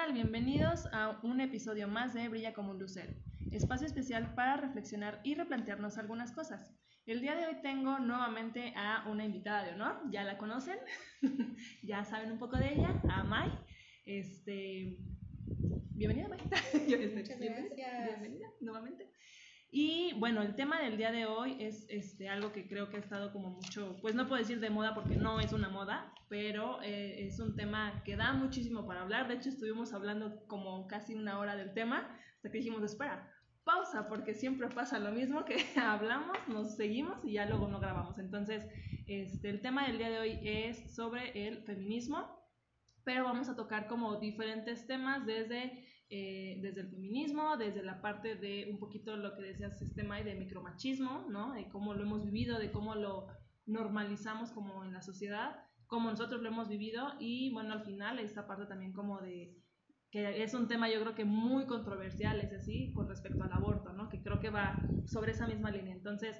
tal? Bienvenidos a un episodio más de Brilla como un lucero, espacio especial para reflexionar y replantearnos algunas cosas. El día de hoy tengo nuevamente a una invitada de honor, ya la conocen, ya saben un poco de ella, a Mai. Este, bienvenida Mai. Muchas gracias. Bienvenida nuevamente. Y bueno, el tema del día de hoy es este, algo que creo que ha estado como mucho, pues no puedo decir de moda porque no es una moda, pero eh, es un tema que da muchísimo para hablar. De hecho, estuvimos hablando como casi una hora del tema, hasta que dijimos, espera, pausa, porque siempre pasa lo mismo, que hablamos, nos seguimos y ya luego no grabamos. Entonces, este, el tema del día de hoy es sobre el feminismo, pero vamos a tocar como diferentes temas desde eh, desde el feminismo, desde la parte de un poquito lo que decías, sistema de micromachismo, ¿no? De cómo lo hemos vivido, de cómo lo normalizamos como en la sociedad, cómo nosotros lo hemos vivido y bueno, al final esta parte también como de que es un tema yo creo que muy controversial, es así, con respecto al aborto, ¿no? Que creo que va sobre esa misma línea. Entonces,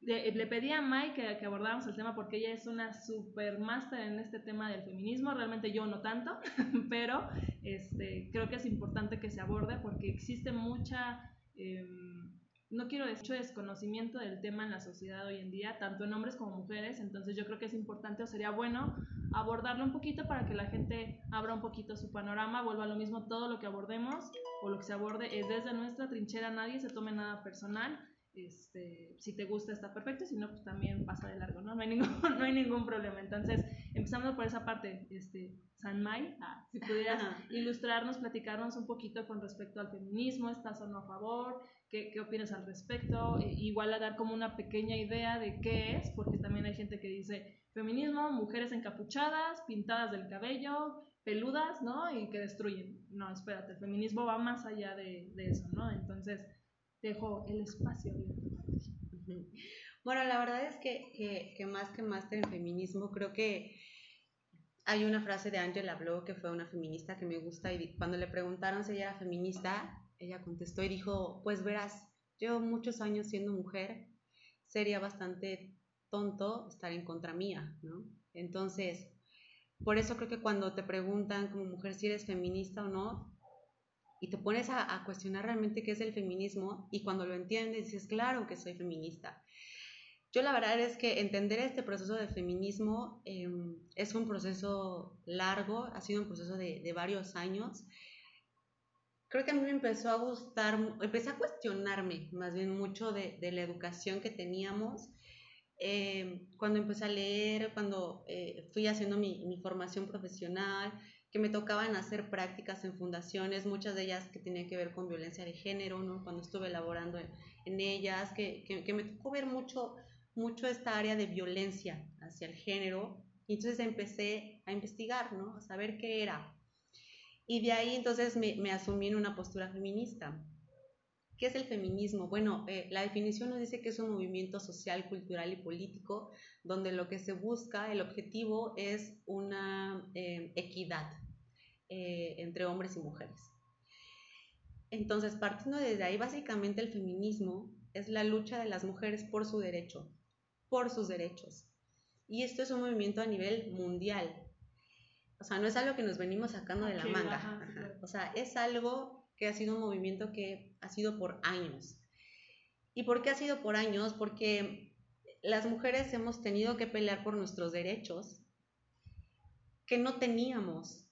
le, pedí a Mike que, abordáramos el tema porque ella es una super máster en este tema del feminismo, realmente yo no tanto, pero este, creo que es importante que se aborde porque existe mucha, em, no quiero decir desconocimiento del tema en la sociedad hoy en día, tanto en hombres como mujeres, entonces yo creo que es importante o sería bueno abordarlo un poquito para que la gente abra un poquito su panorama, vuelva a lo mismo todo lo que abordemos o lo que se aborde es desde nuestra trinchera, nadie se tome nada personal este, si te gusta está perfecto, si no, pues también pasa de largo, ¿no? No hay ningún, no hay ningún problema. Entonces, empezando por esa parte, este, San Mai, ah, si pudieras ilustrarnos, platicarnos un poquito con respecto al feminismo, ¿estás o no a favor? ¿Qué, qué opinas al respecto? E, igual a dar como una pequeña idea de qué es, porque también hay gente que dice feminismo, mujeres encapuchadas, pintadas del cabello, peludas, ¿no? Y que destruyen. No, espérate, el feminismo va más allá de, de eso, ¿no? Entonces, dejo el espacio Bueno, la verdad es que, que, más que máster en feminismo, creo que hay una frase de Angela Blow, que fue una feminista que me gusta, y cuando le preguntaron si ella era feminista, ella contestó y dijo, pues verás, llevo muchos años siendo mujer, sería bastante tonto estar en contra mía, ¿no? Entonces, por eso creo que cuando te preguntan como mujer si eres feminista o no, y te pones a, cuestionar realmente qué es el feminismo y cuando lo entiendes dices, claro que soy feminista. Yo la verdad es que entender este proceso de feminismo em, es un proceso largo, ha sido un proceso de, varios años. Creo que a mí me empezó a gustar, empecé a cuestionarme más bien mucho de, la educación que teníamos. Em, cuando empecé a leer, cuando eh, fui haciendo mi, mi formación profesional, que me tocaban hacer prácticas en fundaciones, muchas de ellas que tenían que ver con violencia de género, ¿no? cuando estuve elaborando en, ellas, que, que, me tocó ver mucho, mucho esta área de violencia hacia el género, y entonces empecé a investigar, ¿no? a saber qué era. Y de ahí entonces me, me asumí en una postura feminista. ¿Qué es el feminismo? Bueno, eh, la definición nos dice que es un movimiento social, cultural y político donde lo que se busca, el objetivo es una eh, equidad eh, entre hombres y mujeres. Entonces, partiendo desde ahí, básicamente el feminismo es la lucha de las mujeres por su derecho, por sus derechos. Y esto es un movimiento a nivel mundial. O sea, no es algo que nos venimos sacando de la manga. O sea, es algo que ha sido un movimiento que ha sido por años. ¿Y por qué ha sido por años? Porque las mujeres hemos tenido que pelear por nuestros derechos que no teníamos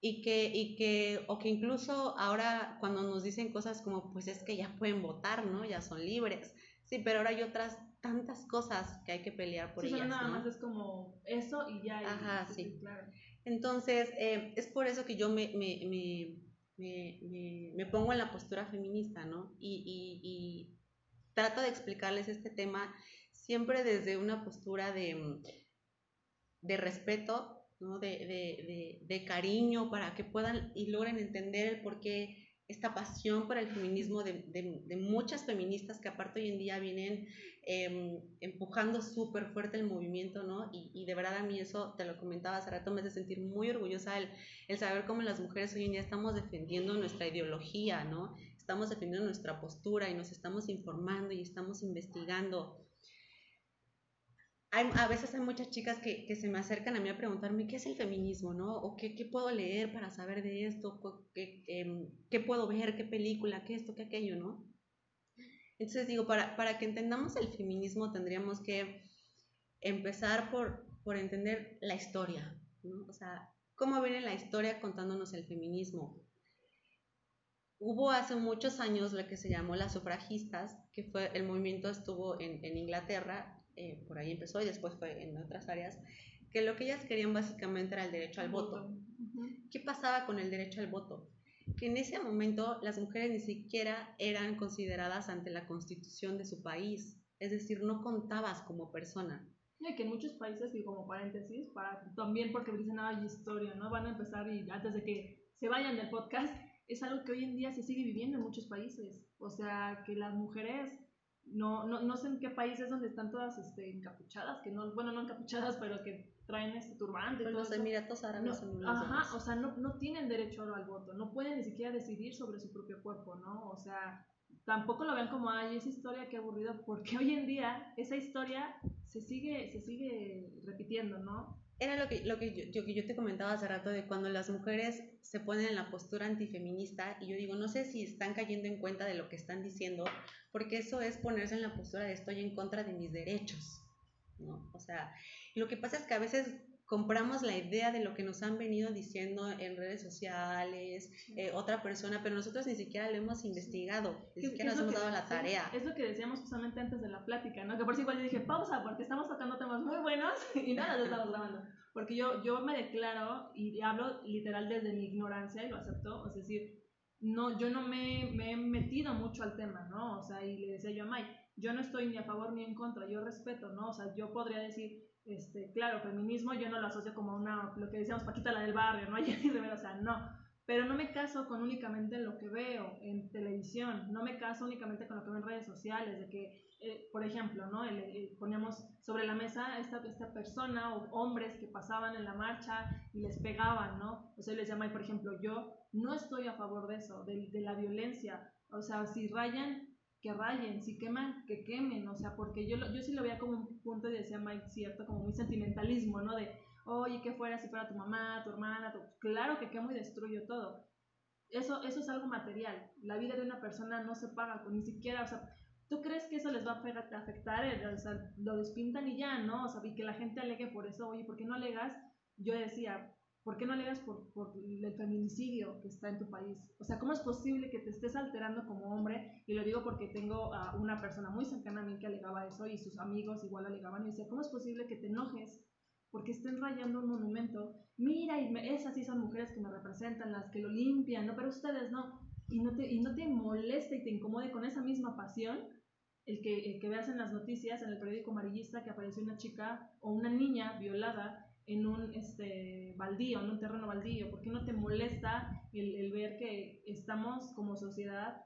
y que, y que, o que incluso ahora cuando nos dicen cosas como, pues es que ya pueden votar, ¿no? Ya son libres. Sí, pero ahora hay otras tantas cosas que hay que pelear por sí, ellas. nada más es como eso y ya. Ajá, sí. Claro. Entonces, eh, es por eso que yo me, me me, me, pongo en la postura feminista, ¿no? Y, y, trato de explicarles este tema siempre desde una postura de, de respeto, ¿no? de, de, de, cariño, para que puedan y logren entender el por qué esta pasión por el feminismo de, de, muchas feministas que aparte hoy en día vienen em, empujando súper fuerte el movimiento, ¿no? Y, y, de verdad a mí eso, te lo comentaba hace rato, me hace sentir muy orgullosa el, el saber cómo las mujeres hoy en día estamos defendiendo nuestra ideología, ¿no? Estamos defendiendo nuestra postura y nos estamos informando y estamos investigando. A veces hay muchas chicas que, que, se me acercan a mí a preguntarme qué es el feminismo, ¿no? O qué, qué puedo leer para saber de esto, qué, qué, qué, puedo ver, qué película, qué esto, qué aquello, ¿no? Entonces digo, para, para que entendamos el feminismo tendríamos que empezar por, por entender la historia, ¿no? O sea, cómo viene la historia contándonos el feminismo. Hubo hace muchos años lo que se llamó las sufragistas, que fue el movimiento estuvo en, en Inglaterra eh, por ahí empezó y después fue en otras áreas, que lo que ellas querían básicamente era el derecho al voto. ¿Qué pasaba con el derecho al voto? Que en ese momento las mujeres ni siquiera eran consideradas ante la constitución de su país, es decir, no contabas como persona. Y que en muchos países, y como paréntesis, para, también porque dicen, hay historia, ¿no? Van a empezar y antes de que se vayan del podcast, es algo que hoy en día se sigue viviendo en muchos países. O sea, que las mujeres no, no, no sé en qué países donde están todas este, encapuchadas, que no, bueno, no encapuchadas, pero que traen este turbante. Pues los Emiratos Árabes no, Ajá, o sea, no, no tienen derecho al voto, no pueden ni siquiera decidir sobre su propio cuerpo, ¿no? O sea, tampoco lo vean como, ay, esa historia qué aburrido, porque hoy en día esa historia se sigue, se sigue repitiendo, ¿no? Era lo que, lo que yo, te comentaba hace rato de cuando las mujeres se ponen en la postura antifeminista y yo digo, no sé si están cayendo en cuenta de lo que están diciendo, porque eso es ponerse en la postura de estoy en contra de mis derechos, ¿no? O sea, lo que pasa es que a veces compramos la idea de lo que nos han venido diciendo en redes sociales, eh, otra persona, pero nosotros ni siquiera lo hemos investigado, ni siquiera nos hemos dado la tarea. Es lo que decíamos justamente antes de la plática, ¿no? Que por si igual yo dije pausa, porque estamos tocando temas muy buenos y nada, lo estamos grabando. Porque yo, yo me declaro y hablo literal desde mi ignorancia y lo acepto, es decir, no, yo no me, me, he metido mucho al tema, ¿no? O sea, y le decía yo a May, yo no estoy ni a favor ni en contra, yo respeto, ¿no? O sea, yo podría decir, este, claro, feminismo yo no lo asocio como una, lo que decíamos Paquita la del barrio, ¿no? o sea, no. Pero no me caso con únicamente lo que veo en televisión, no me caso únicamente con lo que veo en redes sociales, de que, eh, por ejemplo, ¿no? poníamos sobre la mesa esta, esta persona o hombres que pasaban en la marcha y les pegaban, ¿no? O sea, les llama, por ejemplo, yo no estoy a favor de eso, de, de la violencia. O sea, si rayan, que rayen, si queman, que quemen. O sea, porque yo, yo sí lo veía como un punto y decía Mike, cierto, como muy sentimentalismo, ¿no? De, oye, ¿qué fuera si fuera tu mamá, tu hermana? Claro que quemo y destruyo todo. Eso, eso es algo material. La vida de una persona no se paga con ni siquiera, o sea, ¿tú crees que eso les va a afectar? O sea, lo despintan y ya, ¿no? O sea, y que la gente alegue por eso, oye, ¿por qué no alegas? Yo decía, ¿Por qué no alegas por, por, el feminicidio que está en tu país? O sea, ¿cómo es posible que te estés alterando como hombre? Y lo digo porque tengo a una persona muy cercana a mí que alegaba eso y sus amigos igual alegaban y decía, ¿cómo es posible que te enojes porque estén rayando un monumento? Mira, y esas sí son mujeres que me representan, las que lo limpian, ¿no? Pero ustedes no. Y no te, y no te moleste y te incomode con esa misma pasión el que, el que veas en las noticias, en el periódico amarillista, que apareció una chica o una niña violada en un este, baldío, en un terreno baldío? ¿Por qué no te molesta el, el, ver que estamos como sociedad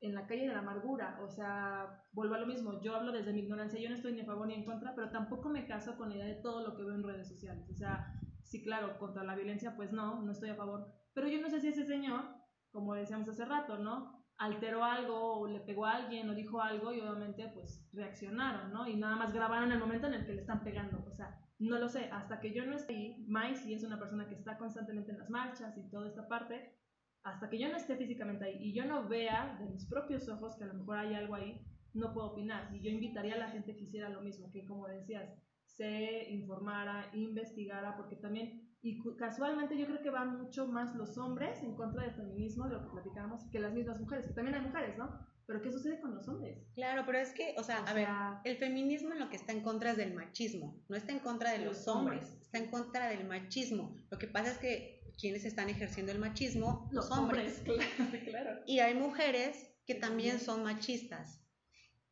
en la calle de la amargura? O sea, vuelvo a lo mismo, yo hablo desde mi ignorancia, yo no estoy ni a favor ni en contra, pero tampoco me caso con la idea de todo lo que veo en redes sociales. O sea, sí, claro, contra la violencia, pues no, no estoy a favor. Pero yo no sé si ese señor, como decíamos hace rato, ¿no? Alteró algo o le pegó a alguien o dijo algo y obviamente pues reaccionaron, ¿no? Y nada más grabaron el momento en el que le están pegando. O sea, no lo sé, hasta que yo no esté ahí, Mai sí es una persona que está constantemente en las marchas y toda esta parte, hasta que yo no esté físicamente ahí y yo no vea de mis propios ojos que a lo mejor hay algo ahí, no puedo opinar. Y yo invitaría a la gente que hiciera lo mismo, que como decías, se informara, investigara, porque también, y casualmente yo creo que van mucho más los hombres en contra del feminismo, de lo que platicábamos, que las mismas mujeres, que también hay mujeres, ¿no? Pero ¿qué sucede con los hombres? Claro, pero es que, o sea, a ver, el feminismo en lo que está en contra es del machismo, no está en contra de los, hombres, está en contra del machismo. Lo que pasa es que quienes están ejerciendo el machismo, los, hombres. Claro, Y hay mujeres que también son machistas.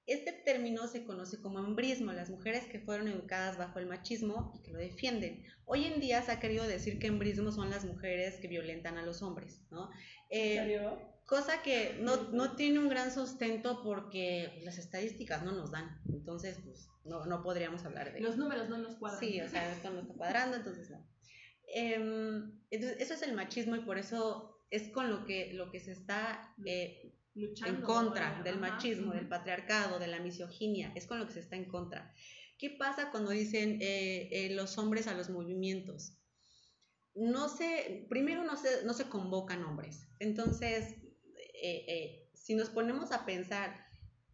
Este término se conoce como embrismo, las mujeres que fueron educadas bajo el machismo y que lo defienden. Hoy en día se ha querido decir que embrismo son las mujeres que violentan a los hombres, ¿no? Eh, ¿En serio? Cosa que no, no, tiene un gran sustento porque las estadísticas no nos dan, entonces pues no, no podríamos hablar de... Los números no nos cuadran. Sí, o sea, esto no está cuadrando, entonces no. Em, entonces, eso es el machismo y por eso es con lo que, lo que se está eh, Luchando, en contra del machismo, del patriarcado, de la misoginia, es con lo que se está en contra. ¿Qué pasa cuando dicen eh, eh, los hombres a los movimientos? No se, primero no se, no se convocan hombres. Entonces, eh, si nos ponemos a pensar,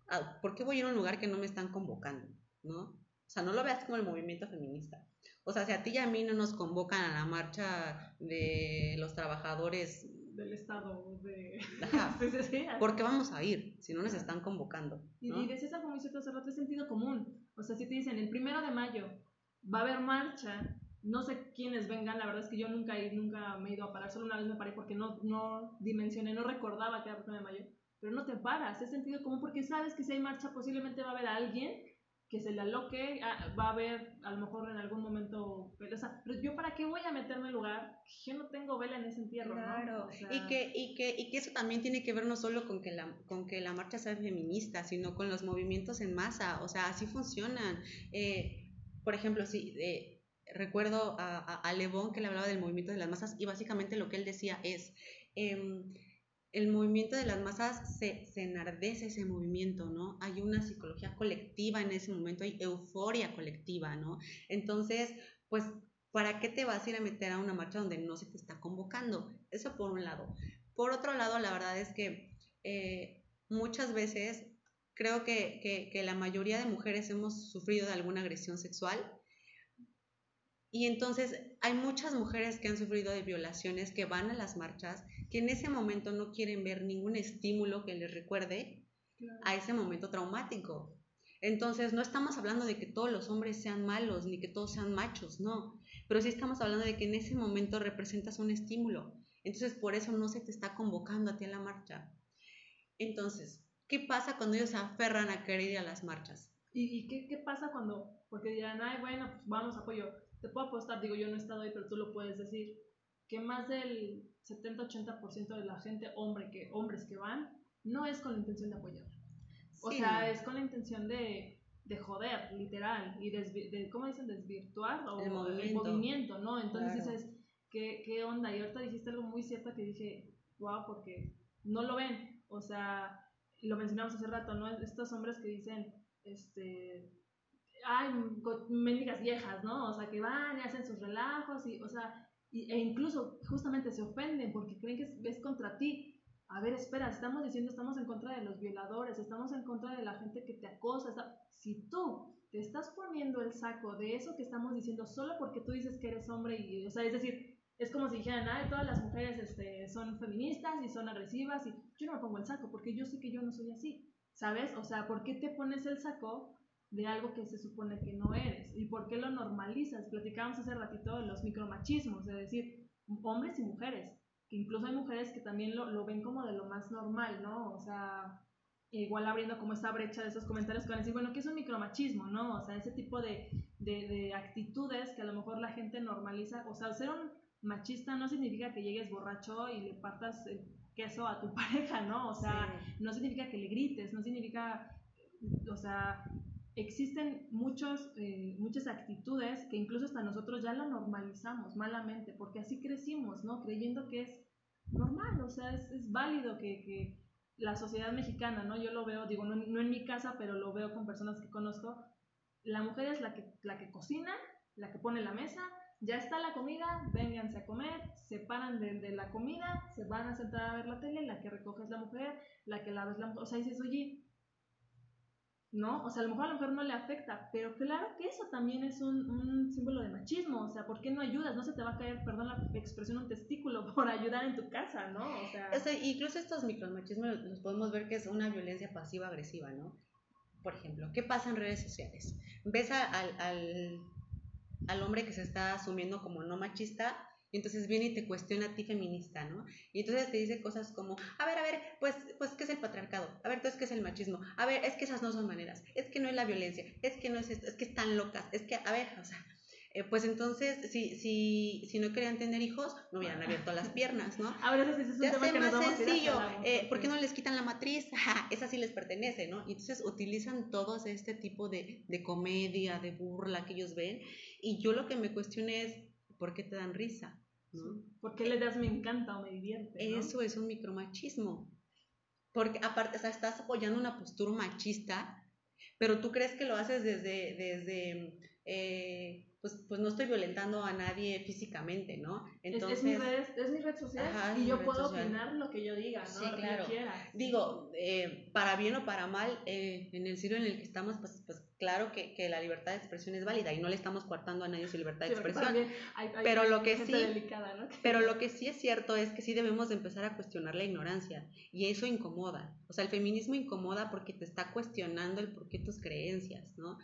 ah, ¿por qué voy a ir a un lugar que no me están convocando? ¿No? O sea, no lo veas como el movimiento feminista. O sea, si a ti y a mí no nos convocan a la marcha de los trabajadores del Estado, de... ¿Por qué vamos a ir si no nos están convocando? Y, y decías algo muy cierto hace rato, es sentido común. O sea, si te dicen, el primero de mayo va a haber marcha, no sé quiénes vengan, la verdad es que yo nunca, nunca me he ido a parar, solo una vez me paré porque no, no dimensioné, no recordaba que era el primero de mayo, pero no te paras, es sentido común porque sabes que si hay marcha posiblemente va a haber alguien que se le aloque, ah, va a haber a lo mejor en algún momento, pero, pero yo para qué voy a meterme en lugar, yo no tengo vela en ese entierro, claro. y, que, y, que, y que eso también tiene que ver no solo con que, la, con que la marcha sea feminista, sino con los movimientos en masa, o sea, así funcionan. Eh, por ejemplo, si eh, recuerdo a, a, a que le hablaba del movimiento de las masas y básicamente lo que él decía es... Eh, el movimiento de las masas se, se, enardece ese movimiento, ¿no? Hay una psicología colectiva en ese momento, hay euforia colectiva, ¿no? Entonces, pues, ¿para qué te vas a ir a meter a una marcha donde no se te está convocando? Eso por un lado. Por otro lado, la verdad es que eh, muchas veces creo que, que la mayoría de mujeres hemos sufrido de alguna agresión sexual y entonces hay muchas mujeres que han sufrido de violaciones que van a las marchas, que en ese momento no quieren ver ningún estímulo que les recuerde a ese momento traumático. Entonces no estamos hablando de que todos los hombres sean malos ni que todos sean machos, no, pero sí estamos hablando de que en ese momento representas un estímulo. Entonces por eso no se te está convocando a ti a la marcha. Entonces, ¿qué pasa cuando ellos se aferran a querer ir a las marchas? ¿Y, qué, qué, pasa cuando, porque dirán, ay, bueno, pues vamos, apoyo, te puedo apostar, digo, yo no he estado ahí, pero tú lo puedes decir, que más del 70-80% de la gente, hombre que, hombres que van, no es con la intención de apoyar. O sea, es con la intención de, de joder, literal, y de, ¿cómo dicen? Desvirtuar o el movimiento, ¿no? Entonces dices, ¿qué, ¿qué onda? Y ahorita dijiste algo muy cierto que dije, wow, porque no lo ven. O sea, lo mencionamos hace rato, ¿no? Estos hombres que dicen, este, ay, mendigas viejas, ¿no? O sea, que van y hacen sus relajos y, o sea, e incluso justamente se ofenden porque creen que es, contra ti. A ver, espera, estamos diciendo, estamos en contra de los violadores, estamos en contra de la gente que te acosa. Si tú te estás poniendo el saco de eso que estamos diciendo solo porque tú dices que eres hombre y, o sea, es decir, es como si dijeran, ay, todas las mujeres este, son feministas y son agresivas y yo no me pongo el saco porque yo sé que yo no soy así, ¿sabes? O sea, ¿por qué te pones el saco de algo que se supone que no eres. ¿Y por qué lo normalizas? Platicábamos hace ratito de los micromachismos, es decir, hombres y mujeres, que incluso hay mujeres que también lo, lo ven como de lo más normal, ¿no? O sea, igual abriendo como esa brecha de esos comentarios que van a decir, bueno, ¿qué es un micromachismo, no? O sea, ese tipo de, de, de actitudes que a lo mejor la gente normaliza, o sea, ser un machista no significa que llegues borracho y le partas el queso a tu pareja, ¿no? O sea, no significa que le grites, no significa, o sea, existen muchos, eh, muchas actitudes que incluso hasta nosotros ya la normalizamos malamente, porque así crecimos, ¿no? Creyendo que es normal, o sea, es, es válido que, que, la sociedad mexicana, ¿no? Yo lo veo, digo, no, no, en mi casa, pero lo veo con personas que conozco, la mujer es la que, la que cocina, la que pone la mesa, ya está la comida, vénganse a comer, se paran de, de, la comida, se van a sentar a ver la tele, la que recoge es la mujer, la que lava es la mujer, o sea, dices, oye, ¿no? O sea, a lo mejor a la mujer no le afecta, pero claro que eso también es un, un, símbolo de machismo, o sea, ¿por qué no ayudas? No se te va a caer, perdón la expresión, un testículo por ayudar en tu casa, ¿no? O sea, o sea incluso estos micromachismos los podemos ver que es una violencia pasiva-agresiva, ¿no? Por ejemplo, ¿qué pasa en redes sociales? Ves al, al, al hombre que se está asumiendo como no machista y entonces viene y te cuestiona a ti feminista, ¿no? Y entonces te dice cosas como, a ver, a ver, pues, pues, ¿qué es el patriarcado? A ver, entonces, ¿qué es el machismo? A ver, es que esas no son maneras, es que no es la violencia, es que no es esto, es que están locas, es que, a ver, o sea, eh, pues entonces, si, si, si no querían tener hijos, no hubieran abierto las piernas, ¿no? A ver, eso es un ya tema que más sencillo, eh, ¿por qué no les quitan la matriz? esa sí les pertenece, ¿no? Y entonces utilizan todos este tipo de, de comedia, de burla que ellos ven, y yo lo que me cuestiono es, ¿por qué te dan risa? ¿no? ¿Por qué le das me encanta o me divierte? Eso es un micromachismo. Porque aparte, o sea, estás apoyando una postura machista, pero tú crees que lo haces desde, desde eh, pues, pues no estoy violentando a nadie físicamente, ¿no? Entonces, es, mi red, es mi red social y yo puedo opinar lo que yo diga, ¿no? Sí, lo claro. Que yo quiera. Digo, eh, para bien o para mal, eh, en el siglo en el que estamos, pues, pues claro que, que, la libertad de expresión es válida y no le estamos coartando a nadie su libertad de expresión. pero lo que sí, ¿no? pero lo que sí es cierto es que sí debemos de empezar a cuestionar la ignorancia y eso incomoda. O sea, el feminismo incomoda porque te está cuestionando el porqué tus creencias, ¿no?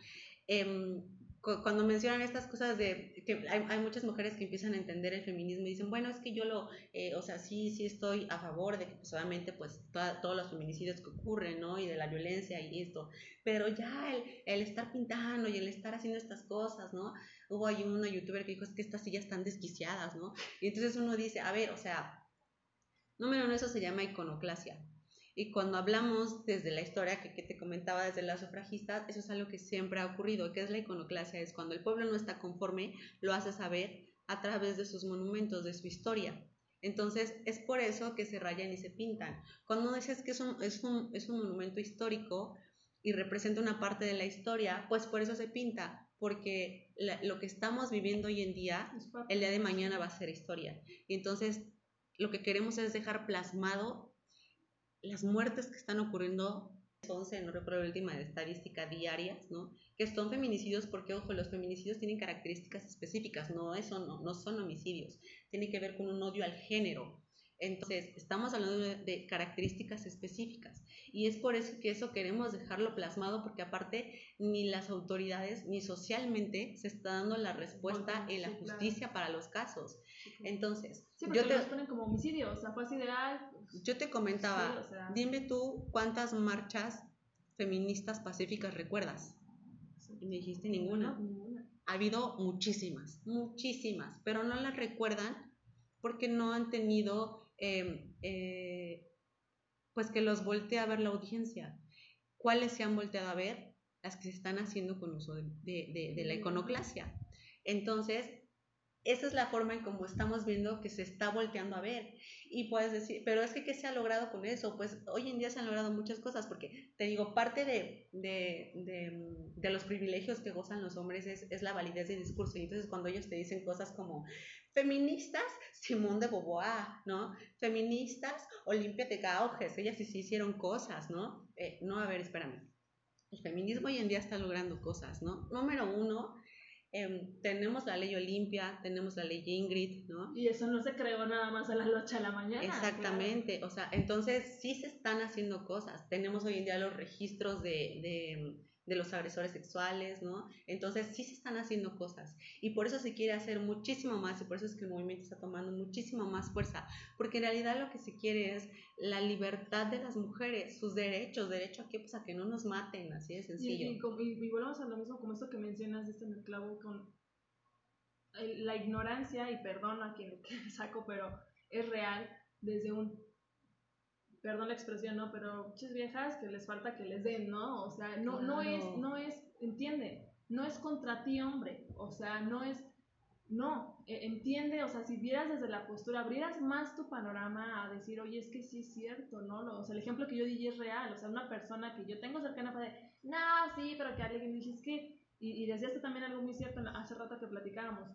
Eh, cuando mencionan estas cosas de que hay, muchas mujeres que empiezan a entender el feminismo y dicen, bueno, es que yo lo, eh, o sea, sí, sí estoy a favor de que pues obviamente pues todos los feminicidios que ocurren, ¿no? Y de la violencia y esto, pero ya el, el, estar pintando y el estar haciendo estas cosas, ¿no? Hubo ahí una youtuber que dijo, es que estas sillas están desquiciadas, ¿no? Y entonces uno dice, a ver, o sea, número uno, eso se llama iconoclasia. Y cuando hablamos desde la historia que, te comentaba desde las sufragistas, eso es algo que siempre ha ocurrido. ¿Qué es la iconoclasia? Es cuando el pueblo no está conforme, lo hace saber a través de sus monumentos, de su historia. Entonces, es por eso que se rayan y se pintan. Cuando dices que es un, es un, es un monumento histórico y representa una parte de la historia, pues por eso se pinta, porque lo que estamos viviendo hoy en día, el día de mañana va a ser historia. Y entonces, lo que queremos es dejar plasmado las muertes que están ocurriendo, 11, no recuerdo la última estadística, diarias, ¿no? Que son feminicidios porque, ojo, los feminicidios tienen características específicas, no, eso no, no son homicidios, tiene que ver con un odio al género. Entonces, estamos hablando de, características específicas y es por eso que eso queremos dejarlo plasmado porque aparte ni las autoridades ni socialmente se está dando la respuesta en la justicia para los casos. Entonces, yo te ponen como homicidio, o sea, fue así de, yo te comentaba, dime tú cuántas marchas feministas pacíficas recuerdas. Y me dijiste ninguna. Ha habido muchísimas, muchísimas, pero no las recuerdan porque no han tenido, em, eh, pues que los voltee a ver la audiencia. ¿Cuáles se han volteado a ver? Las que se están haciendo con uso de, de la iconoclasia. Entonces, esa es la forma en cómo estamos viendo que se está volteando a ver. Y puedes decir, pero es que ¿qué se ha logrado con eso? Pues hoy en día se han logrado muchas cosas, porque te digo, parte de, de, de, de los privilegios que gozan los hombres es, es, la validez del discurso. Y entonces cuando ellos te dicen cosas como, feministas, Simón de Beauvoir, ¿no? Feministas, Olimpia de Gauges, ellas sí, sí hicieron cosas, ¿no? Eh, no, a ver, espérame. El feminismo hoy en día está logrando cosas, ¿no? Número uno, Em, tenemos la ley Olimpia, tenemos la ley Ingrid, ¿no? Y eso no se creó nada más a las 8 de la mañana. Exactamente, o sea, entonces sí se están haciendo cosas. Tenemos hoy en día los registros de de los agresores sexuales, ¿no? Entonces sí se están haciendo cosas y por eso se quiere hacer muchísimo más y por eso es que el movimiento está tomando muchísimo más fuerza, porque en realidad lo que se quiere es la libertad de las mujeres, sus derechos, derecho a que, pues, a que no nos maten, así de sencillo. Y, y, volvemos a lo mismo como esto que mencionas, este en el clavo, con la ignorancia, y perdón a quien saco, pero es real desde un perdón la expresión, ¿no? Pero muchas viejas que les falta que les den, ¿no? O sea, no, no es, no es, entiende, no es contra ti, hombre, o sea, no es, no, e, entiende, o sea, si vieras desde la postura, abrieras más tu panorama a decir, oye, es que sí es cierto, ¿no? O sea, el ejemplo que yo di es real, o sea, una persona que yo tengo cercana para de, no, sí, pero que alguien me dice, es que, y, y decías también algo muy cierto hace rato que platicábamos,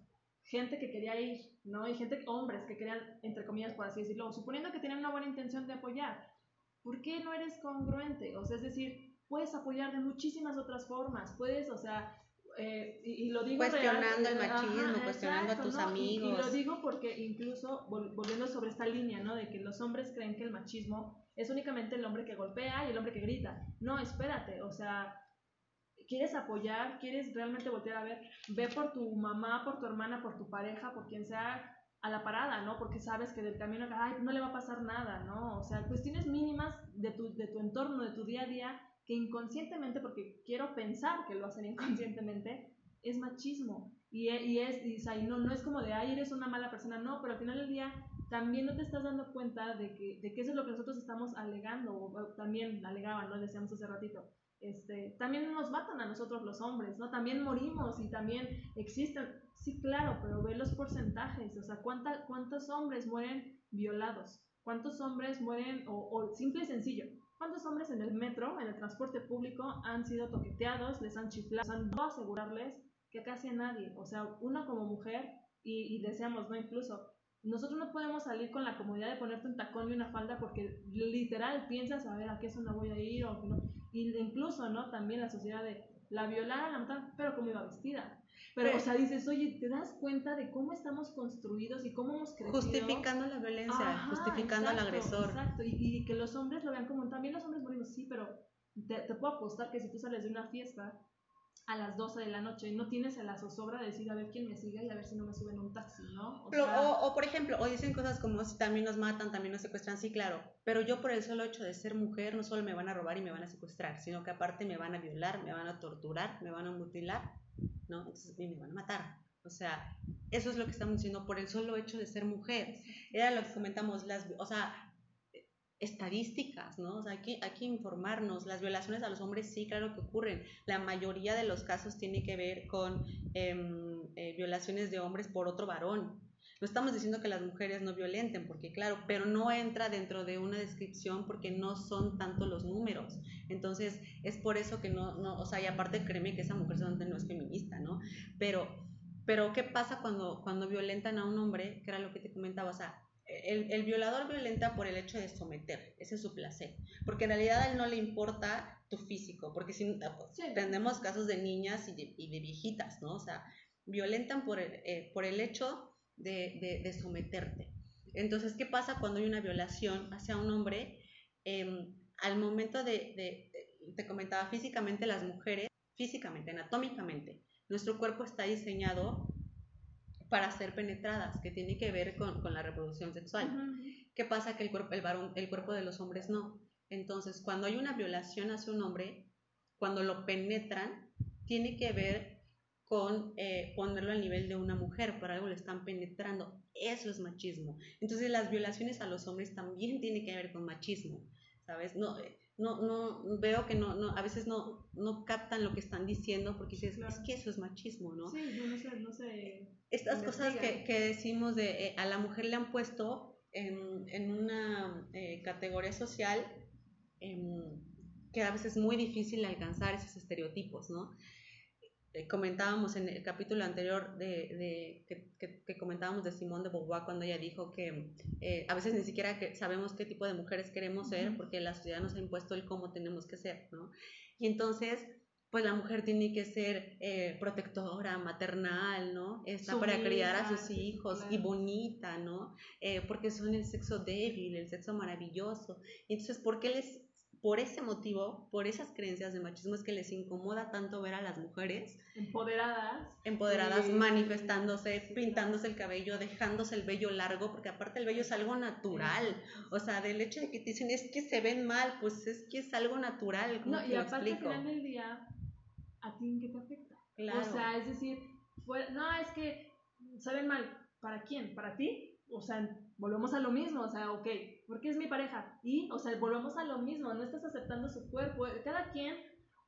gente que quería ir, ¿no? Y gente, hombres que querían, entre comillas, por así decirlo, suponiendo que tienen una buena intención de apoyar, ¿por qué no eres congruente? O sea, es decir, puedes apoyar de muchísimas otras formas, puedes, o sea, eh, y, lo digo cuestionando el machismo, cuestionando a tus amigos. Y, lo digo porque incluso volviendo sobre esta línea, ¿no? De que los hombres creen que el machismo es únicamente el hombre que golpea y el hombre que grita. No, espérate, o sea, quieres apoyar, quieres realmente voltear a ver, ve por tu mamá, por tu hermana, por tu pareja, por quien sea a la parada, ¿no? Porque sabes que del camino, ay, no le va a pasar nada, ¿no? O sea, cuestiones mínimas de tu, de tu entorno, de tu día a día, que inconscientemente, porque quiero pensar que lo hacen inconscientemente, es machismo. Y, y es, y, no, no es como de, ay, eres una mala persona, no, pero al final del día también no te estás dando cuenta de que, de que eso es lo que nosotros estamos alegando, o también alegaban, ¿no? Decíamos hace ratito este, también nos matan a nosotros los hombres, ¿no? También morimos y también existen, sí, claro, pero ve los porcentajes, o sea, ¿cuántos hombres mueren violados? ¿Cuántos hombres mueren, o, simple y sencillo, ¿Cuántos hombres en el metro, en el transporte público, han sido toqueteados, les han chiflado? Han a asegurarles que casi nadie, o sea, una como mujer, y, deseamos, ¿no? Incluso, nosotros no podemos salir con la comodidad de ponerte un tacón y una falda porque literal piensas, a ver, a qué zona voy a ir o no. Y incluso, ¿no? También la sociedad de la violar, la mataron, pero cómo iba vestida. Pero, o sea, dices, oye, ¿te das cuenta de cómo estamos construidos y cómo hemos crecido? Justificando la violencia, justificando al agresor. Exacto, y, y, que los hombres lo vean como, también los hombres morimos, sí, pero te, te, puedo apostar que si tú sales de una fiesta a las 12 de la noche no tienes la zozobra de decir a ver quién me sigue y a ver si no me suben un taxi, ¿no? O, sea... o, o, por ejemplo, o dicen cosas como si también nos matan, también nos secuestran, sí, claro, pero yo por el solo hecho de ser mujer no solo me van a robar y me van a secuestrar, sino que aparte me van a violar, me van a torturar, me van a mutilar, ¿no? Entonces me van a matar. O sea, eso es lo que estamos diciendo por el solo hecho de ser mujer. Era lo que comentamos, las, o sea, estadísticas, ¿no? O sea, hay que, hay que informarnos. Las violaciones a los hombres sí, claro que ocurren. La mayoría de los casos tiene que ver con eh, eh, violaciones de hombres por otro varón. No estamos diciendo que las mujeres no violenten, porque claro, pero no entra dentro de una descripción porque no son tanto los números. Entonces, es por eso que no, no o sea, y aparte créeme que esa mujer no es feminista, ¿no? Pero, pero ¿qué pasa cuando, cuando violentan a un hombre? Que era lo que te comentaba, o sea, el, el, violador violenta por el hecho de someter, ese es su placer, porque en realidad a él no le importa tu físico, porque si, sí. tenemos casos de niñas y de, y de, viejitas, ¿no? O sea, violentan por el, eh, por el hecho de, de, de, someterte. Entonces, ¿qué pasa cuando hay una violación hacia un hombre? Eh, al momento de, te comentaba físicamente, las mujeres, físicamente, anatómicamente, nuestro cuerpo está diseñado para ser penetradas, que tiene que ver con, con la reproducción sexual. Uh -huh. ¿Qué pasa? Que el cuerpo, el, varón, el cuerpo de los hombres no. Entonces, cuando hay una violación hacia un hombre, cuando lo penetran, tiene que ver con eh, ponerlo al nivel de una mujer, por algo lo están penetrando. Eso es machismo. Entonces, las violaciones a los hombres también tienen que ver con machismo, ¿sabes? No, no, no veo que no, no, a veces no, no captan lo que están diciendo porque dices, claro. es que eso es machismo, ¿no? Sí, no, no sé, no sé. Estas cosas que, que, decimos de eh, a la mujer le han puesto en, en una eh, categoría social eh, que a veces es muy difícil alcanzar esos estereotipos, ¿no? Eh, comentábamos en el capítulo anterior de, de que, que, que, comentábamos de Simone de Beauvoir cuando ella dijo que eh, a veces ni siquiera que sabemos qué tipo de mujeres queremos ser porque la sociedad nos ha impuesto el cómo tenemos que ser, ¿no? Y entonces, pues la mujer tiene que ser eh, protectora, maternal, ¿no? Está para criar a sus hijos claro. y bonita, ¿no? Eh, porque son el sexo débil, el sexo maravilloso. Entonces, ¿por qué les por ese motivo, por esas creencias de machismo es que les incomoda tanto ver a las mujeres empoderadas, empoderadas, sí. manifestándose, pintándose el cabello, dejándose el vello largo, porque aparte el vello es algo natural, o sea, del hecho de que te dicen es que se ven mal, pues es que es algo natural, no, y aparte al final del día, ¿a ti en qué te afecta? Claro. O sea, es decir, no, es que se ven mal, ¿para quién? ¿Para ti? O sea, volvemos a lo mismo, o sea, ok, porque es mi pareja. Y, o sea, volvemos a lo mismo, no estás aceptando su cuerpo. Cada quien,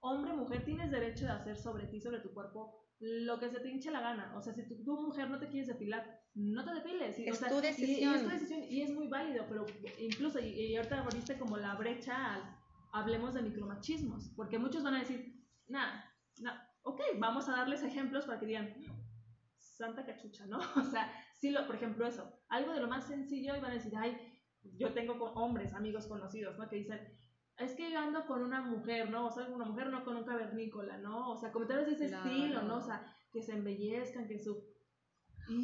hombre, mujer, tienes derecho de hacer sobre ti, sobre tu cuerpo, lo que se te hinche la gana. O sea, si tu, tu mujer no te quieres depilar, no te depiles. Y, es o sea, tu decisión. Y, y, es tu decisión y es muy válido, pero incluso, y, y ahorita abriste como la brecha al, hablemos de micromachismos, porque muchos van a decir, nada, nada, ok, vamos a darles ejemplos para que digan, santa cachucha, ¿no? O sea, sí, lo, por ejemplo, eso, algo de lo más sencillo, y van a decir, ay, yo tengo hombres, amigos conocidos, ¿no? Que dicen, es que yo ando con una mujer, ¿no? O sea, una mujer no con un cavernícola, ¿no? O sea, comentarios de ese claro. estilo, ¿no? O sea, que se embellezcan, que su...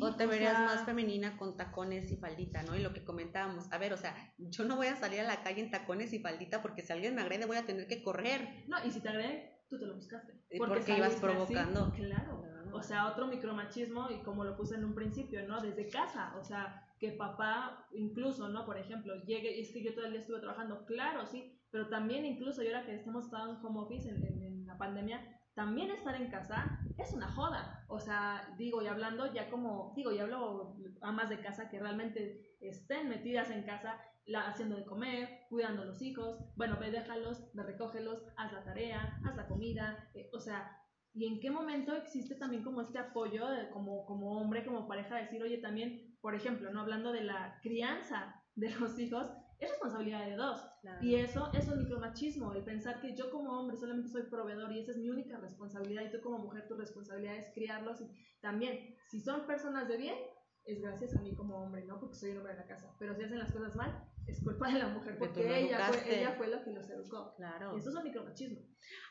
O te o verías sea... más femenina con tacones y faldita, ¿no? Y lo que comentábamos, a ver, o sea, yo no voy a salir a la calle en tacones y faldita porque si alguien me agrede voy a tener que correr. No, y si te agrede, tú te lo buscaste. Porque, porque ibas provocando. Así, claro. O sea, otro micromachismo y como lo puse en un principio, ¿no? Desde casa, o sea, que papá incluso, ¿no? Por ejemplo, llegue, es que yo todo el día estuve trabajando, claro, sí, pero también incluso y ahora que estamos estado en home office, en, la pandemia, también estar en casa es una joda. O sea, digo, y hablando ya como, digo, y hablo amas de casa que realmente estén metidas en casa, la, haciendo de comer, cuidando a los hijos, bueno, ve, déjalos, ve, recógelos, haz la tarea, haz la comida, eh, o sea, y en qué momento existe también como este apoyo de, como, como hombre, como pareja, decir, oye, también, por ejemplo, no hablando de la crianza de los hijos, es responsabilidad de dos. Y eso, eso es micromachismo, el pensar que yo como hombre solamente soy proveedor y esa es mi única responsabilidad y tú como mujer tu responsabilidad es criarlos. Y también, si son personas de bien, es gracias a mí como hombre, ¿no? Porque soy un hombre de la casa. Pero si hacen las cosas mal, es culpa de la mujer porque, ella, fue, ella fue la que los educó. Claro. Y eso es un micromachismo.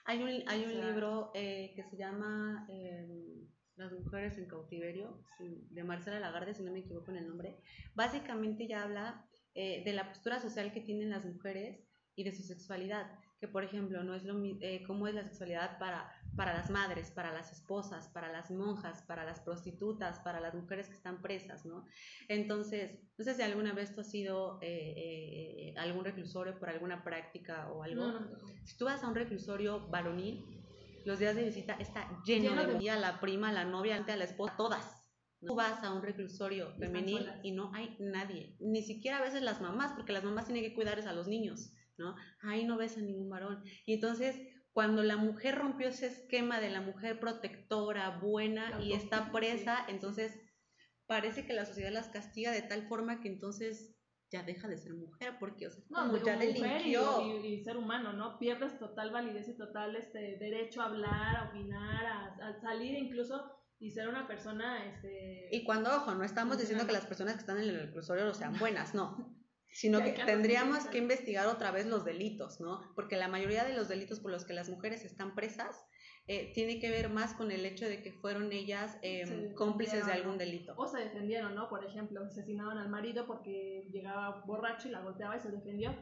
Hay un, hay un libro eh, que se llama em, Las mujeres en cautiverio, de Marcela Lagarde, si no me equivoco en el nombre. Básicamente ya habla eh, de la postura social que tienen las mujeres y de su sexualidad, que por ejemplo no es lo eh, cómo es la sexualidad para, para las madres, para las esposas, para las monjas, para las prostitutas, para las mujeres que están presas, ¿no? Entonces, no sé si alguna vez tú has ido eh, algún reclusorio por alguna práctica o algo. Si tú vas a un reclusorio varonil, los días de visita está lleno, de, de... la prima, la novia, a la esposa, todas Tú vas a un reclusorio femenil y no hay nadie, ni siquiera a veces las mamás, porque las mamás tienen que cuidar a los niños, ¿no? Ahí no ves a ningún varón. Y entonces, cuando la mujer rompió ese esquema de la mujer protectora, buena y está presa, entonces parece que la sociedad las castiga de tal forma que entonces ya deja de ser mujer, porque o sea, no, como ya mujer y, ser humano, ¿no? Pierdes total validez y total este derecho a hablar, a opinar, a salir incluso y ser una persona, este... Y cuando, ojo, no estamos diciendo que las personas que están en el reclusorio sean buenas, no. Sino que tendríamos que investigar otra vez los delitos, ¿no? Porque la mayoría de los delitos por los que las mujeres están presas eh, tiene que ver más con el hecho de que fueron ellas em, cómplices de algún delito. O se defendieron, ¿no? Por ejemplo, asesinaban al marido porque llegaba borracho y la golpeaba y se defendió.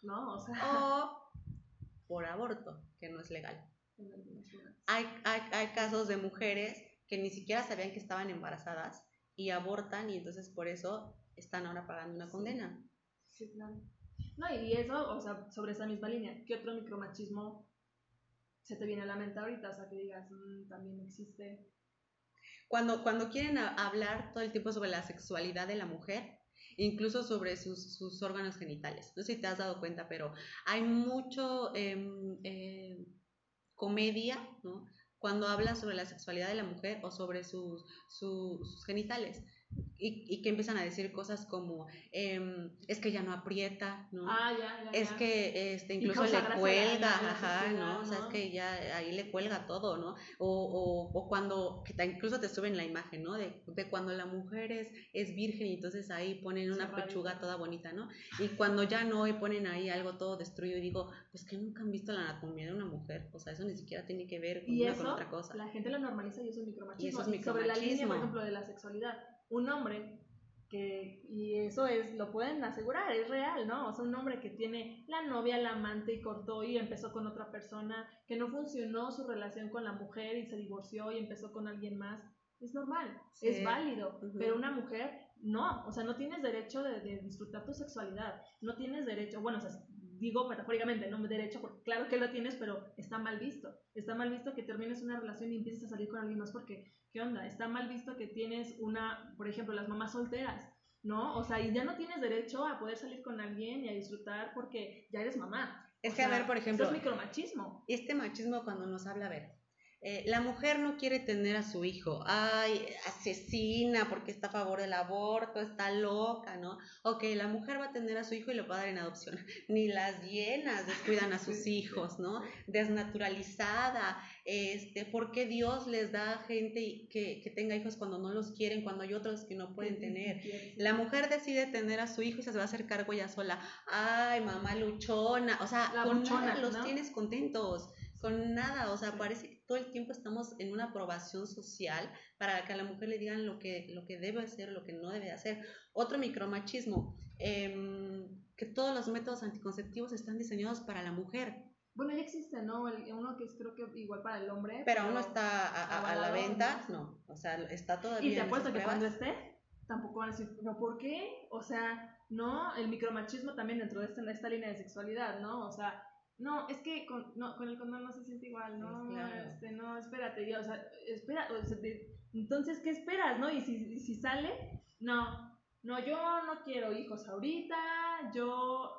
¿No? O sea... O por aborto, que no es legal. Hay, hay, hay, casos de mujeres que ni siquiera sabían que estaban embarazadas y abortan y entonces por eso están ahora pagando una condena. Sí, claro. No, y eso, o sea, sobre esa misma línea, ¿qué otro micromachismo se te viene a la mente ahorita? O sea, que digas, mm, también existe. Cuando, cuando quieren hablar todo el tiempo sobre la sexualidad de la mujer, incluso sobre sus, sus órganos genitales. No sé si te has dado cuenta, pero hay mucho... eh, comedia, ¿no? Cuando habla sobre la sexualidad de la mujer o sobre sus, sus genitales y, que empiezan a decir cosas como em, es que ya no aprieta, ¿no? Ah, ya, ya, es que este, incluso le cuelga, ajá, ¿no? O sea, es que ya ahí le cuelga todo, ¿no? O, o, o cuando, que incluso te suben la imagen, ¿no? De, de, cuando la mujer es, es virgen y entonces ahí ponen una pechuga toda bonita, ¿no? Y cuando ya no y ponen ahí algo todo destruido y digo, pues que nunca han visto la anatomía de una mujer, o sea, eso ni siquiera tiene que ver con, una, con otra cosa. La gente lo normaliza y eso es micromachismo. Y eso es micromachismo. sobre la línea, por ejemplo, de la sexualidad un hombre que, y eso es, lo pueden asegurar, es real, ¿no? O sea, un hombre que tiene la novia, la amante y cortó y empezó con otra persona, que no funcionó su relación con la mujer y se divorció y empezó con alguien más, es normal, es válido, pero una mujer no, o sea, no tienes derecho de, de, disfrutar tu sexualidad, no tienes derecho, bueno, o sea, digo metafóricamente, no derecho, porque claro que lo tienes, pero está mal visto. Está mal visto que termines una relación y empieces a salir con alguien más porque, ¿qué onda? Está mal visto que tienes una, por ejemplo, las mamás solteras, ¿no? O sea, y ya no tienes derecho a poder salir con alguien y a disfrutar porque ya eres mamá. Es que, a ver, por ejemplo... Esto es micromachismo. Este machismo cuando nos habla, a ver, eh, la mujer no quiere tener a su hijo, ay, asesina porque está a favor del aborto, está loca, ¿no? Ok, la mujer va a tener a su hijo y lo va a dar en adopción. Ni las hienas descuidan a sus hijos, ¿no? Desnaturalizada, este, ¿por qué Dios les da a gente que, que tenga hijos cuando no los quieren, cuando hay otros que no pueden tener? La mujer decide tener a su hijo y se va a hacer cargo ella sola. Ay, mamá luchona, o sea, con nada los tienes contentos con nada, o sea, parece que todo el tiempo estamos en una aprobación social para que a la mujer le digan lo que, lo que debe hacer, lo que no debe hacer. Otro micromachismo, eh, que todos los métodos anticonceptivos están diseñados para la mujer. Bueno, ya existe, ¿no? uno que es creo que igual para el hombre. Pero, aún no está a, la venta, no. O sea, está todavía. Y te apuesto que cuando esté, tampoco van a decir, ¿no por qué? O sea, no, el micromachismo también dentro de esta, esta línea de sexualidad, ¿no? O sea, no, es que con, no, con el condón no se siente igual, no, este, no, espérate, yo, o sea, espera, entonces, ¿qué esperas, no? Y si, si sale, no, no, yo no quiero hijos ahorita, yo,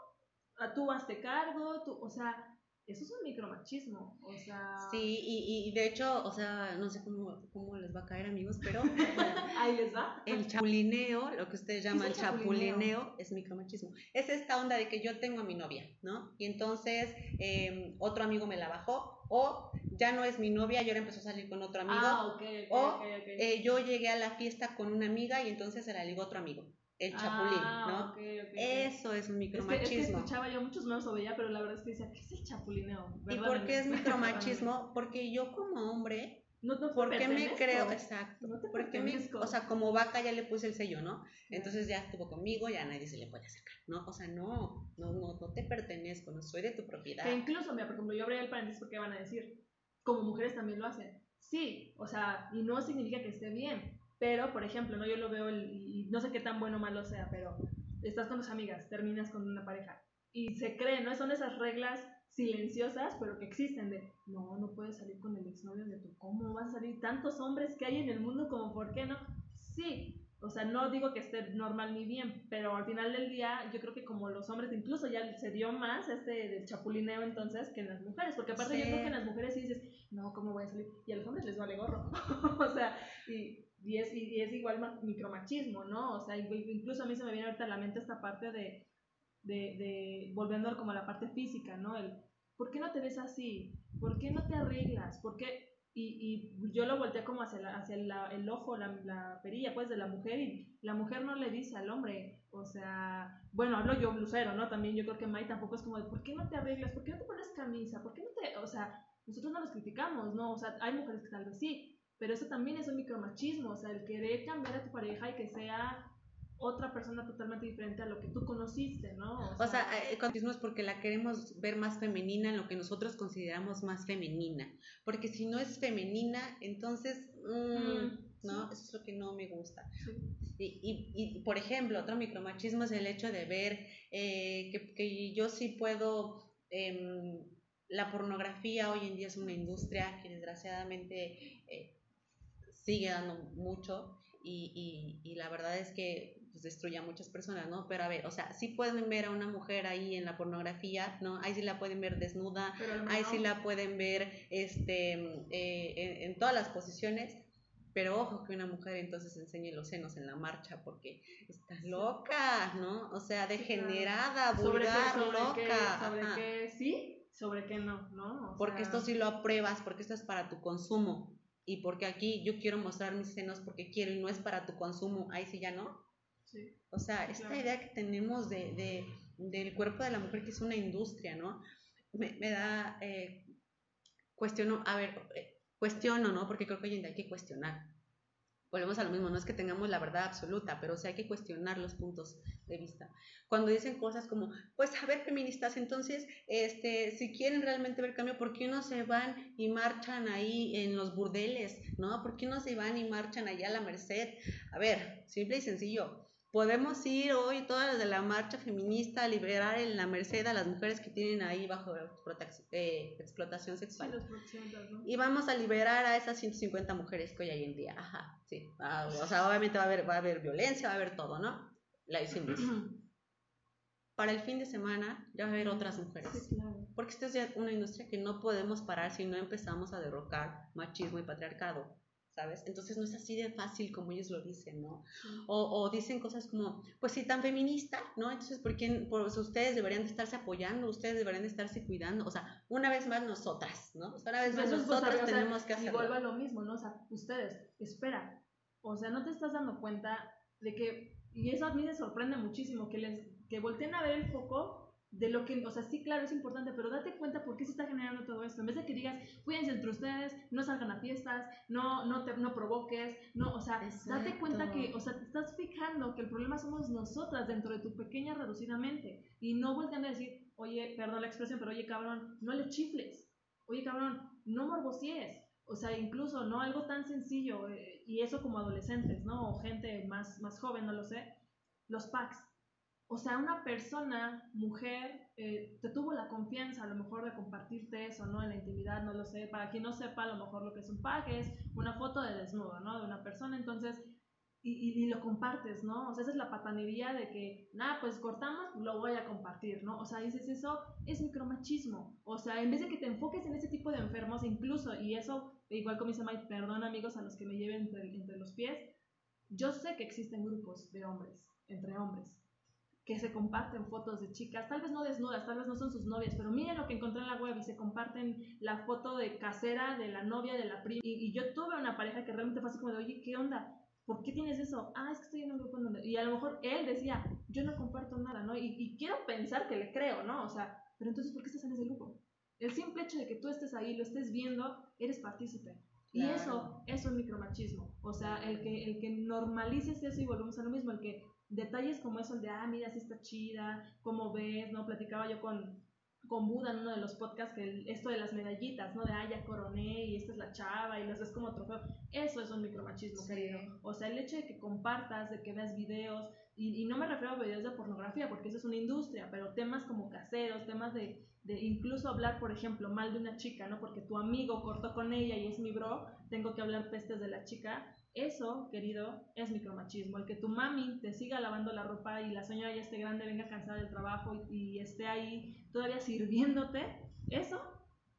tú hazte cargo, tú, o sea, eso es un micromachismo, o sea... Sí, y, y, de hecho, o sea, no sé cómo, cómo les va a caer amigos, pero... Ahí les va. El chapulineo, lo que ustedes llaman chapulineo? es micromachismo. Es esta onda de que yo tengo a mi novia, ¿no? Y entonces em, otro amigo me la bajó, o ya no es mi novia y ahora empezó a salir con otro amigo. Ah, o eh, yo llegué a la fiesta con una amiga y entonces se la ligó otro amigo el chapulín, ah, ¿no? Eso es un micromachismo. Es que, es que escuchaba yo muchos memes sobre ella, pero la verdad es que decía, ¿qué es el chapulineo? ¿Y por qué es micromachismo? Porque yo como hombre, no, no ¿por qué me creo? Exacto. No porque me, o sea, como vaca ya le puse el sello, ¿no? Entonces ya estuvo conmigo, ya nadie se le puede acercar, ¿no? O sea, no, no, no, no te pertenezco, no soy de tu propiedad. Que incluso, mira, por ejemplo, yo abrí el paréntesis porque van a decir, como mujeres también lo hacen. Sí, o sea, y no significa que esté bien, pero, por ejemplo, ¿no? yo lo veo y no sé qué tan bueno o malo sea, pero estás con tus amigas, terminas con una pareja y se cree, ¿no? Son esas reglas silenciosas, pero que existen de, no, no puedes salir con el exnovio de tu, ¿cómo vas a salir? Tantos hombres que hay en el mundo como, ¿por qué no? Sí, o sea, no digo que esté normal ni bien, pero al final del día yo creo que como los hombres incluso ya se dio más este del chapulineo entonces que en las mujeres, porque aparte yo creo que en las mujeres sí dices, no, ¿cómo voy a salir? Y a los hombres les vale gorro, o sea, y y es, y es igual micromachismo, ¿no? O sea, incluso a mí se me viene ahorita a la mente esta parte de, de, de volviendo como a la parte física, ¿no? El, ¿por qué no te ves así? ¿Por qué no te arreglas? ¿Por qué? Y, y yo lo volteé como hacia, hacia el ojo, la, la, perilla, pues, de la mujer, y la mujer no le dice al hombre, o sea, bueno, hablo yo lucero, ¿no? También yo creo que May tampoco es como de, ¿por qué no te arreglas? ¿Por qué no te pones camisa? ¿Por qué no te, o sea, nosotros no los criticamos, ¿no? O sea, hay mujeres que tal vez sí, pero eso también es un micromachismo, o sea, el querer cambiar a tu pareja y que sea otra persona totalmente diferente a lo que tú conociste, ¿no? O sea, el machismo es porque la queremos ver más femenina en lo que nosotros consideramos más femenina. Porque si no es femenina, entonces, mm, ¿no? Eso es lo que no me gusta. Y, y, por ejemplo, otro micromachismo es el hecho de ver eh, que, que, yo sí puedo... Eh, la pornografía hoy en día es una industria que desgraciadamente eh, sigue dando mucho y, y, la verdad es que pues, destruye a muchas personas, ¿no? Pero a ver, o sea, sí pueden ver a una mujer ahí en la pornografía, ¿no? Ahí sí la pueden ver desnuda, ahí sí la pueden ver este, eh, en, todas las posiciones, pero ojo que una mujer entonces enseñe los senos en la marcha porque está loca, ¿no? O sea, degenerada, vulgar, loca. ¿Sobre qué sí? ¿Sobre qué no? ¿no? porque esto sí lo apruebas, porque esto es para tu consumo y porque aquí yo quiero mostrar mis senos porque quiero y no es para tu consumo, ahí sí ya no. Sí. O sea, esta idea que tenemos de, de, del cuerpo de la mujer que es una industria, ¿no? Me, me da, eh, cuestiono, a ver, eh, cuestiono, ¿no? Porque creo que hoy en día hay que cuestionar volvemos a lo mismo, no es que tengamos la verdad absoluta, pero sí hay que cuestionar los puntos de vista. Cuando dicen cosas como, pues a ver feministas, entonces, este, si quieren realmente ver cambio, ¿por qué no se van y marchan ahí en los burdeles? ¿No? ¿Por qué no se van y marchan allá a la Merced? A ver, simple y sencillo, podemos ir hoy todas de la marcha feminista a liberar en la merced a las mujeres que tienen ahí bajo eh, explotación sexual. Y vamos a liberar a esas 150 mujeres que hoy hay en día. Ajá, sí. Ah, o sea, obviamente va a, haber, va a haber violencia, va a haber todo, ¿no? La hicimos. Para el fin de semana ya va a haber otras mujeres. Porque esta es una industria que no podemos parar si no empezamos a derrocar machismo y patriarcado. ¿Sabes? Entonces no es así de fácil como ellos lo dicen, ¿no? O, dicen cosas como, pues si tan feminista, ¿no? Entonces, ¿por qué por, ustedes deberían de estarse apoyando, ustedes deberían de estarse cuidando? O sea, una vez más nosotras, ¿no? una vez más nosotras tenemos que hacerlo. Y vuelva a lo mismo, ¿no? O sea, ustedes, espera, o sea, no te estás dando cuenta de que, y eso a mí me sorprende muchísimo, que les que volteen a ver el foco de lo que, o sea, sí, claro, es importante, pero date cuenta por qué se está generando todo esto. En vez de que digas, cuídense entre ustedes, no salgan a fiestas, no, no, te, no provoques, no, o sea, date cuenta que, o sea, te estás fijando que el problema somos nosotras dentro de tu pequeña reducida mente. Y no vuelven a decir, oye, perdón la expresión, pero oye, cabrón, no le chifles. Oye, cabrón, no morbosies. O sea, incluso, ¿no? Algo tan sencillo, eh, y eso como adolescentes, ¿no? O gente más, más joven, no lo sé. Los packs o sea, una persona, mujer, eh, te tuvo la confianza a lo mejor de compartirte eso, ¿no? En la intimidad, no lo sé. Para quien no sepa, a lo mejor lo que es un pack es una foto de desnudo, ¿no? De una persona. Entonces, y, lo compartes, ¿no? O sea, esa es la patanería de que, nada, pues cortamos, lo voy a compartir, ¿no? O sea, dices eso, es micromachismo. O sea, en vez de que te enfoques en ese tipo de enfermos, incluso, y eso, igual como dice Mike, perdón amigos a los que me lleven entre los pies, yo sé que existen grupos de hombres, entre hombres, que se comparten fotos de chicas, tal vez no desnudas, tal vez no son sus novias, pero miren lo que encontré en la web y se comparten la foto de casera de la novia de la prima. Y, y yo tuve una pareja que realmente fue así como de, oye, ¿qué onda? ¿por qué tienes eso? Ah, es que estoy en un grupo donde... Y a lo mejor él decía, yo no comparto nada, ¿no? Y, quiero pensar que le creo, ¿no? O sea, pero entonces, ¿por qué estás en ese grupo? El simple hecho de que tú estés ahí, lo estés viendo, eres partícipe. Y eso, eso es micromachismo. O sea, el que, el que normalices eso y volvemos a lo mismo, el que detalles como eso, de, ah, mira, si está chida, cómo ves, ¿no? Platicaba yo con, con Buda en uno de los podcasts que esto de las medallitas, ¿no? De, ah, ya coroné y esta es la chava y las ves como trofeo. Eso es un micromachismo, querido. O sea, el hecho de que compartas, de que veas videos, y, no me refiero a videos de pornografía porque eso es una industria, pero temas como caseros, temas de, de incluso hablar, por ejemplo, mal de una chica, ¿no? Porque tu amigo cortó con ella y es mi bro, tengo que hablar pestes de la chica. Eso, querido, es micromachismo. El que tu mami te siga lavando la ropa y la señora ya esté grande, venga cansada del trabajo y, esté ahí todavía sirviéndote, eso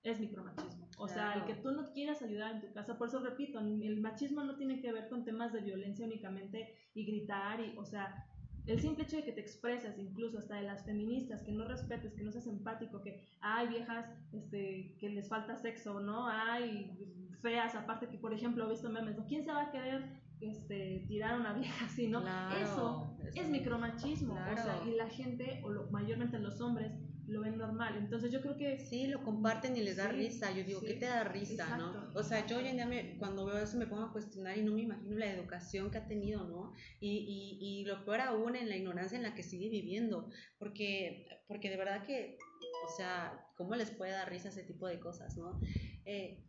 es micromachismo. O sea, el que tú no quieras ayudar en tu casa. Por eso repito, el machismo no tiene que ver con temas de violencia únicamente y gritar y, o sea, el simple hecho de que te expresas, incluso hasta de las feministas, que no respetes, que no seas empático, que hay viejas este, que les falta sexo, ¿no? Hay feas, aparte que, por ejemplo, he visto memes, ¿no? ¿Quién se va a querer este, tirar a una vieja así, no? eso, es micromachismo, o sea, y la gente, o lo, mayormente los hombres, lo ven normal. Entonces yo creo que... Sí, lo comparten y les da risa. Yo digo, ¿qué te da risa, no? O sea, yo hoy en día me, cuando veo eso me pongo a cuestionar y no me imagino la educación que ha tenido, ¿no? Y, y, y lo peor aún en la ignorancia en la que sigue viviendo. Porque, porque de verdad que, o sea, ¿cómo les puede dar risa ese tipo de cosas, no? Eh,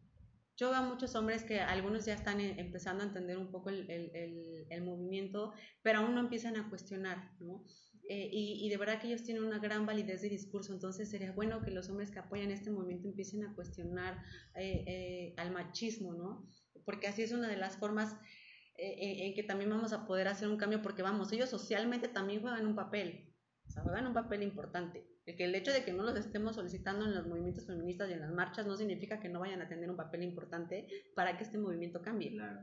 yo veo a muchos hombres que algunos ya están empezando a entender un poco el, el, el, movimiento, pero aún no empiezan a cuestionar, ¿no? Eh, y, y, de verdad que ellos tienen una gran validez de discurso, entonces sería bueno que los hombres que apoyan este movimiento empiecen a cuestionar eh, eh, al machismo, ¿no? Porque así es una de las formas en que también vamos a poder hacer un cambio, porque vamos, ellos socialmente también juegan un papel, o sea, juegan un papel importante. El, que el hecho de que no los estemos solicitando en los movimientos feministas y en las marchas no significa que no vayan a tener un papel importante para que este movimiento cambie. Claro.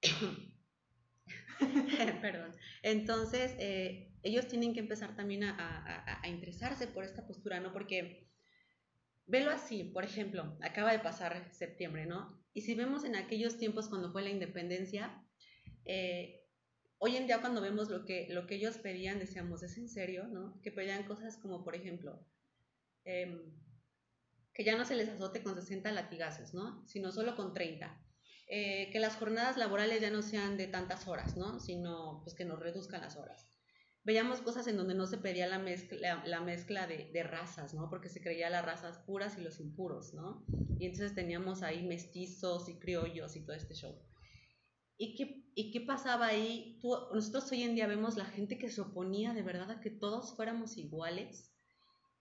Perdón. Entonces, eh, ellos tienen que empezar también a, a, a, interesarse por esta postura, ¿no? Porque, velo así, por ejemplo, acaba de pasar septiembre, ¿no? Y si vemos en aquellos tiempos cuando fue la independencia, eh, hoy en día cuando vemos lo que, lo que ellos pedían, decíamos, ¿es en serio? ¿no? Que pedían cosas como, por ejemplo, em, que ya no se les azote con 60 latigazos, ¿no? Sino solo con 30. Eh, que las jornadas laborales ya no sean de tantas horas, ¿no? Sino pues que nos reduzcan las horas. Veíamos cosas en donde no se pedía la mezcla, la mezcla de, de, razas, ¿no? Porque se creía las razas puras y los impuros, ¿no? Y entonces teníamos ahí mestizos y criollos y todo este show. ¿Y qué, ¿Y qué pasaba ahí? nosotros hoy en día vemos la gente que se oponía de verdad a que todos fuéramos iguales.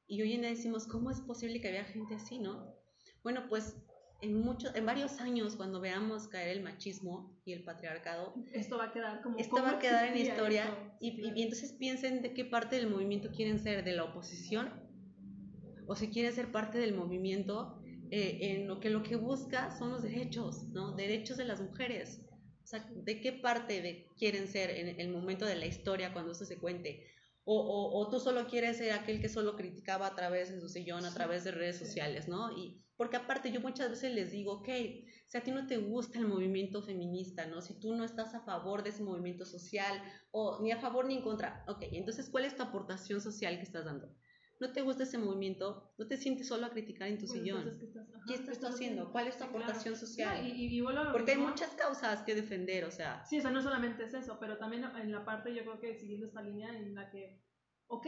Y hoy en día decimos, ¿cómo es posible que haya gente así, no? Bueno, pues en, muchos, en varios años, cuando veamos caer el machismo y el patriarcado, esto va a quedar como... Esto va a quedar en historia. y, y, entonces piensen de qué parte del movimiento quieren ser, de la oposición, o si quieren ser parte del movimiento eh, en lo que lo que busca son los derechos, ¿no? Derechos de las mujeres o sea, ¿de qué parte de quieren ser en el momento de la historia cuando eso se cuente? O, o, o, tú solo quieres ser aquel que solo criticaba a través de su sillón, a través de redes sociales, ¿no? Y porque aparte yo muchas veces les digo, ok, si a ti no te gusta el movimiento feminista, ¿no? Si tú no estás a favor de ese movimiento social, o ni a favor ni en contra, ok, entonces ¿cuál es tu aportación social que estás dando? No te gusta ese movimiento, no te sientes solo a criticar en tu sillón. ¿Qué estás, haciendo? ¿Cuál es tu aportación social? y, Porque hay muchas causas que defender, o sea. Sí, o sea, no solamente es eso, pero también en la parte, yo creo que siguiendo esta línea en la que, ok,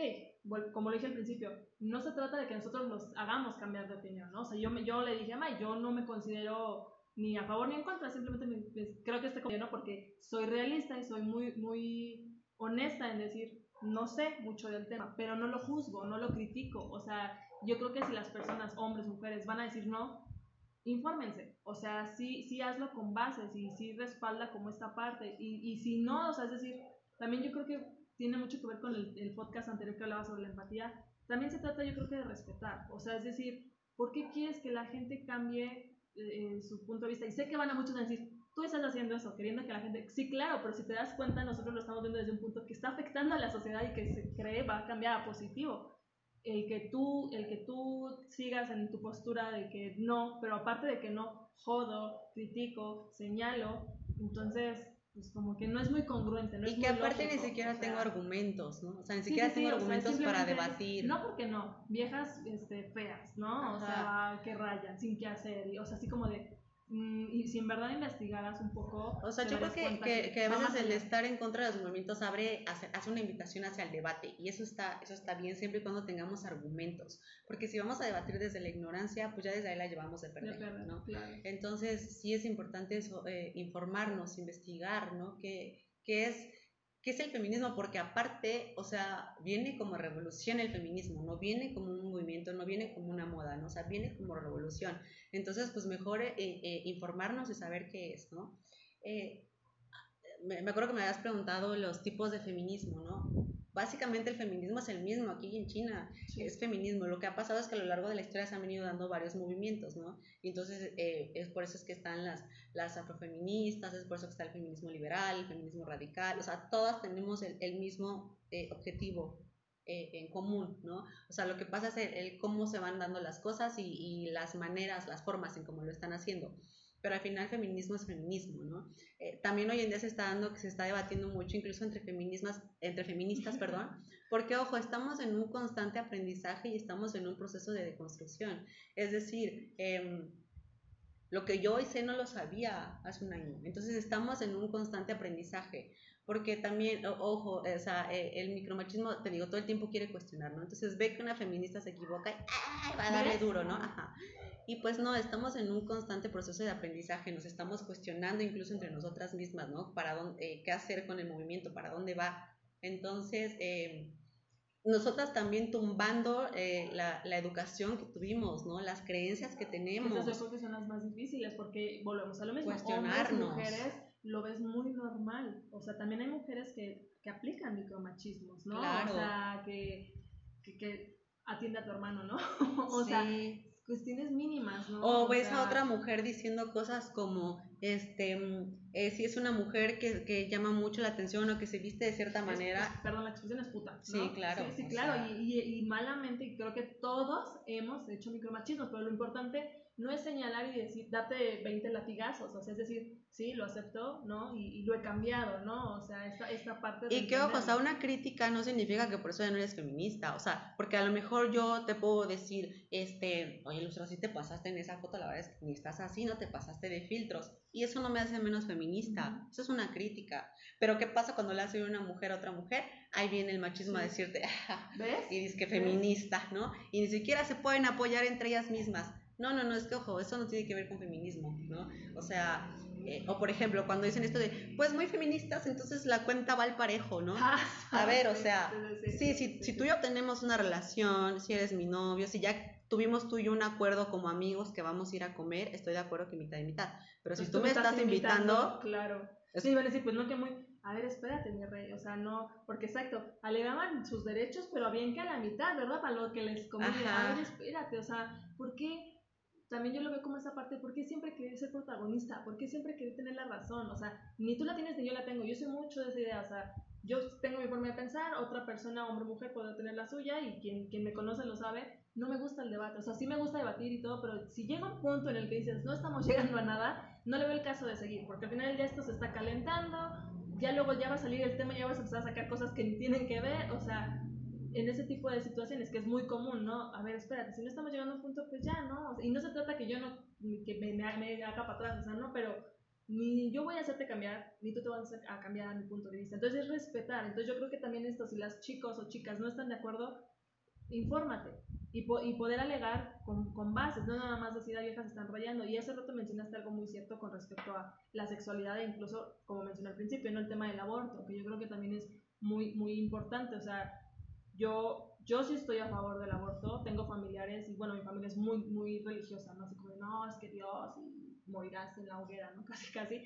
como lo dije al principio, no se trata de que nosotros los hagamos cambiar de opinión, ¿no? O sea, yo, yo le dije a yo no me considero ni a favor ni en contra, simplemente creo que este ¿no? porque soy realista y soy muy, muy honesta en decir, no sé mucho del tema, pero no lo juzgo, no lo critico. O sea, yo creo que si las personas, hombres, mujeres, van a decir no, infórmense, o sea, sí, sí hazlo con bases y sí respalda como esta parte, y, y si no, o sea, es decir, también yo creo que tiene mucho que ver con el, podcast anterior que hablaba sobre la empatía, también se trata yo creo que de respetar, o sea, es decir, ¿por qué quieres que la gente cambie eh, su punto de vista? Y sé que van a muchos a decir, tú estás haciendo eso, queriendo que la gente, sí, claro, pero si te das cuenta, nosotros lo estamos viendo desde un punto que está afectando a la sociedad y que se cree va a cambiar a positivo el que tú, el que tú sigas en tu postura de que no, pero aparte de que no, jodo, critico, señalo, entonces pues como que no es muy congruente. No y que aparte ni siquiera tengo argumentos, ¿no? O sea, ni siquiera tengo argumentos para debatir. No porque no, viejas este, feas, ¿no? O sea, que rayan, sin qué hacer, y, o sea, así como de, y si en verdad investigaras un poco... O sea, yo creo que, que, que, a veces el estar en contra de los movimientos abre, hace, hace, una invitación hacia el debate y eso está, eso está bien siempre y cuando tengamos argumentos, porque si vamos a debatir desde la ignorancia, pues ya desde ahí la llevamos de perder, ¿no? Entonces sí es importante eso, eh, informarnos, investigar, ¿no? ¿Qué, qué es ¿Qué es el feminismo? Porque aparte, o sea, viene como revolución el feminismo, no viene como un movimiento, no viene como una moda, ¿no? O sea, viene como revolución. Entonces, pues mejor eh, eh, informarnos y saber qué es, ¿no? Eh, me, me, acuerdo que me habías preguntado los tipos de feminismo, ¿no? Básicamente el feminismo es el mismo aquí en China, es feminismo. Lo que ha pasado es que a lo largo de la historia se han venido dando varios movimientos, ¿no? Y entonces eh, es por eso es que están las, las afrofeministas, es por eso que está el feminismo liberal, el feminismo radical, o sea, todas tenemos el, el mismo eh, objetivo. Eh, en común, ¿no? O sea, lo que pasa es el, cómo se van dando las cosas y, y las maneras, las formas en cómo lo están haciendo pero al final feminismo es feminismo, ¿no? Eh, también hoy en día se está dando que se está debatiendo mucho, incluso entre, feminismas, entre feministas, perdón, porque, ojo, estamos en un constante aprendizaje y estamos en un proceso de deconstrucción. Es decir, eh, lo que yo hoy sé no lo sabía hace un año. Entonces estamos en un constante aprendizaje, porque también, ojo, o sea, eh, el micromachismo, te digo, todo el tiempo quiere cuestionar, ¿no? Entonces ve que una feminista se equivoca y va a darle duro, ¿no? Ajá. Y pues no, estamos en un constante proceso de aprendizaje, nos estamos cuestionando incluso entre nosotras mismas, ¿no? Para dónde, eh, qué hacer con el movimiento, para dónde va. Entonces, eh, nosotras también tumbando eh, la, la, educación que tuvimos, ¿no? Las creencias que tenemos. Esas son las más difíciles porque volvemos a lo mismo. Cuestionarnos. Hombres, mujeres lo ves muy normal. O sea, también hay mujeres que, que aplican micromachismos, ¿no? Claro. O sea, que, que, que atiende a tu hermano, ¿no? o sí. sea, cuestiones mínimas, ¿no? O ves a otra mujer diciendo cosas como, este, eh, si es una mujer que, que, llama mucho la atención o que se viste de cierta manera. perdón, la expresión es puta. ¿no? Sí, claro. Sí, sí claro, y, y, y, malamente creo que todos hemos hecho micromachismos, pero lo importante no es señalar y decir, date 20 latigazos, o sea, es decir, sí, lo acepto, ¿no? Y, y lo he cambiado, ¿no? O sea, esta, esta parte de... Y que, ojo, o sea, una crítica no significa que por eso ya no eres feminista, o sea, porque a lo mejor yo te puedo decir, este, oye, Lucero, si te pasaste en esa foto, la verdad es que ni estás así, no te pasaste de filtros, y eso no me hace menos feminista, eso es una crítica. Pero ¿qué pasa cuando le hace una mujer a otra mujer? Ahí viene el machismo a decirte, ¿ves? Y dices que feminista, ¿no? Y ni siquiera se pueden apoyar entre ellas mismas. No, no, no, es que ojo, eso no tiene que ver con feminismo, ¿no? O sea, eh, o por ejemplo, cuando dicen esto de, pues muy feministas, entonces la cuenta va al parejo, ¿no? Ah, a ver, o sea, sí, sí, si tú y yo tenemos una relación, si eres mi novio, si ya tuvimos tú y yo un acuerdo como amigos que vamos a ir a comer, estoy de acuerdo que mitad y mitad. Pero si pues tú, me estás, invitando, Claro. Sí, van a decir, pues no que muy. A ver, espérate, mi rey. O sea, no. Porque exacto, alegaban sus derechos, pero bien que a la mitad, ¿verdad? Para lo que les convenía. A ver, espérate, o sea, ¿por qué? También yo lo veo como esa parte, ¿por qué siempre querer ser protagonista? ¿Por qué siempre querer tener la razón? O sea, ni tú la tienes ni yo la tengo. Yo soy mucho de esa idea, o sea, yo tengo mi forma de pensar, otra persona, hombre o mujer, puede tener la suya y quien, quien me conoce lo sabe. No me gusta el debate, o sea, sí me gusta debatir y todo, pero si llega un punto en el que dices, no estamos llegando a nada, no le veo el caso de seguir, porque al final ya esto se está calentando, ya luego ya va a salir el tema, ya vas a empezar a sacar cosas que ni tienen que ver, o sea, en ese tipo de situaciones que es muy común, ¿no? A ver, espérate, si no estamos llegando a un punto, pues ya, ¿no? y no se trata que yo no, que me, me, haga para atrás, o sea, ¿no? Pero ni yo voy a hacerte cambiar, ni tú te vas a, cambiar a mi punto de vista. Entonces es respetar. Entonces yo creo que también esto, si las chicos o chicas no están de acuerdo, infórmate y, po y poder alegar con, con, bases, no nada más decir a viejas están rayando. Y hace rato mencionaste algo muy cierto con respecto a la sexualidad e incluso, como mencioné al principio, ¿no? el tema del aborto, que yo creo que también es muy, muy importante. O sea, yo yo sí estoy a favor del aborto, tengo familiares y bueno, mi familia es muy, muy religiosa, ¿no? Así como no, es que Dios y morirás en la hoguera, ¿no? Casi, casi.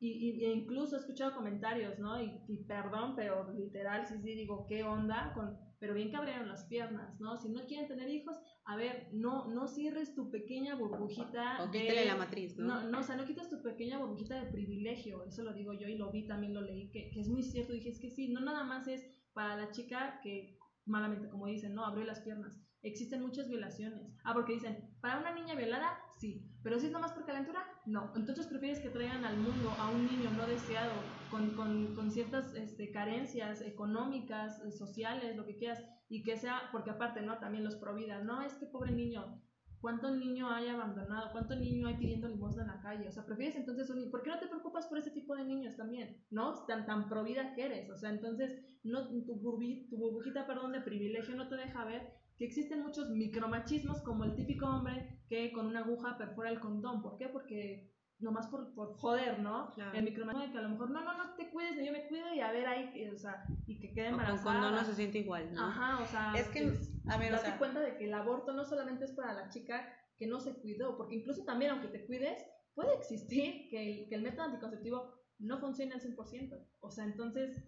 Y, incluso he escuchado comentarios, ¿no? Y, y, perdón, pero literal, sí, sí, digo, ¿qué onda? Con, pero bien que abrieron las piernas, ¿no? Si no quieren tener hijos, a ver, no, no cierres tu pequeña burbujita. O de, la matriz, ¿no? ¿no? No, o sea, no quitas tu pequeña burbujita de privilegio, eso lo digo yo y lo vi, también lo leí, que, que es muy cierto. Dije, es que sí, no nada más es para la chica que, malamente, como dicen, no, abrió las piernas. Existen muchas violaciones. Ah, porque dicen, para una niña violada, sí, pero si es nomás por calentura, no. Entonces prefieres que traigan al mundo a un niño no deseado, con, con, con ciertas este, carencias económicas, eh, sociales, lo que quieras, y que sea, porque aparte, ¿no? También los providas, no, es que pobre niño, ¿cuánto niño hay abandonado? ¿Cuánto niño hay pidiendo limosna en la calle? O sea, prefieres entonces un ¿por qué no te preocupas por ese tipo de niños también? ¿No? Tan, tan provida que eres, o sea, entonces, no, tu, tu burbujita, perdón, de privilegio no te deja ver que existen muchos micromachismos como el típico hombre que con una aguja perfora el condón. ¿Por qué? Porque nomás por, por joder, ¿no? El micromachismo de que a lo mejor, no, no, no te cuides, yo me cuido y a ver ahí, o sea, y que quede embarazada. condón no se siente igual, ¿no? Ajá, o sea, es que, a ver, o sea, cuenta de que el aborto no solamente es para la chica que no se cuidó, porque incluso también aunque te cuides, puede existir que el, que el método anticonceptivo no funcione al 100%. O sea, entonces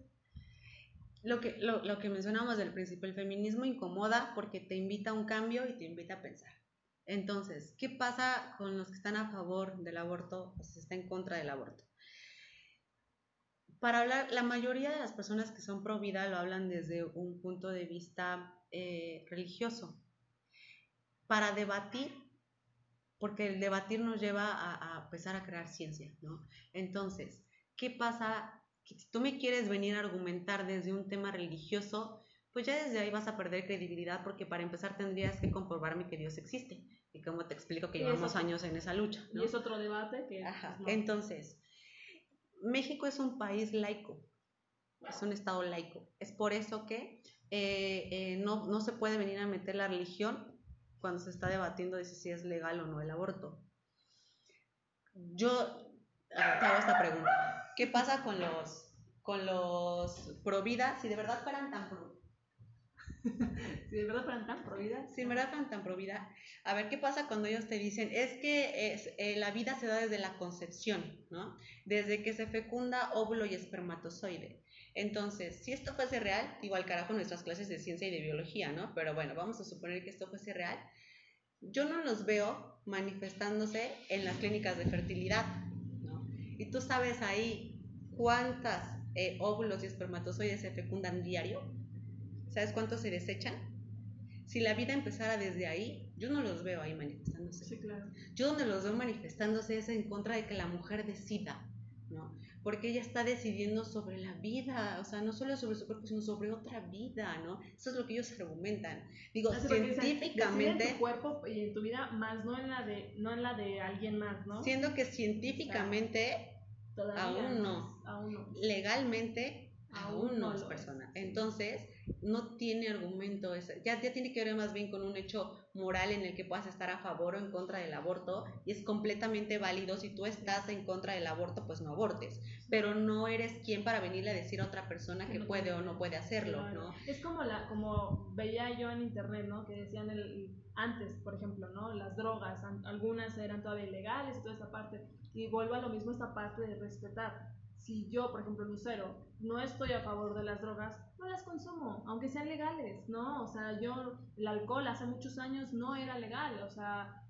lo que, lo, lo que mencionábamos del principio, el feminismo incomoda porque te invita a un cambio y te invita a pensar. Entonces, ¿qué pasa con los que están a favor del aborto o si está en contra del aborto? Para hablar, la mayoría de las personas que son pro vida lo hablan desde un punto de vista eh, religioso. Para debatir, porque el debatir nos lleva a, a empezar a crear ciencia, ¿no? Entonces, ¿qué pasa si tú me quieres venir a argumentar desde un tema religioso, pues ya desde ahí vas a perder credibilidad porque para empezar tendrías que comprobarme que Dios existe. Y como te explico que llevamos años en esa lucha. Y es otro debate que... Pues, Entonces, México es un país laico, es un estado laico. Es por eso que eh, eh, no, no se puede venir a meter la religión cuando se está debatiendo de si es legal o no el aborto. Yo te hago esta pregunta. ¿Qué pasa con los, con los pro vida? Si de verdad fueran tan pro... si de verdad fueran tan pro vida. Si de verdad tan pro vida. A ver, ¿qué pasa cuando ellos te dicen, es que eh, la vida se da desde la concepción, ¿no? Desde que se fecunda óvulo y espermatozoide. Entonces, si esto fuese real, igual carajo nuestras clases de ciencia y de biología, ¿no? Pero bueno, vamos a suponer que esto fuese real. Yo no los veo manifestándose en las clínicas de fertilidad, y tú sabes ahí cuántas eh, óvulos y espermatozoides se fecundan diario. ¿Sabes cuántos se desechan? Si la vida empezara desde ahí, yo no los veo ahí manifestándose. Sí, claro. Yo donde los veo manifestándose es en contra de que la mujer decida, ¿no? Porque ella está decidiendo sobre la vida, o sea, no solo sobre su cuerpo, sino sobre otra vida, ¿no? Eso es lo que ellos argumentan. Digo, científicamente... en tu cuerpo y en tu vida, más no en la de, no en la de alguien más, ¿no? Siendo que científicamente aún no. Legalmente aún, no es persona. Entonces, no tiene argumento, ya, ya tiene que ver más bien con un hecho moral en el que puedas estar a favor o en contra del aborto y es completamente válido. Si tú estás en contra del aborto, pues no abortes, pero no eres quien para venirle a decir a otra persona que puede o no puede hacerlo, ¿no? Es como, la, como veía yo en internet, ¿no? Que decían el, antes, por ejemplo, ¿no? Las drogas, algunas eran todavía ilegales, toda esa parte y vuelvo a lo mismo esta parte de respetar. Si yo, por ejemplo, Lucero, no estoy a favor de las drogas, no las consumo, aunque sean legales, ¿no? O sea, yo, el alcohol hace muchos años no era legal, o sea,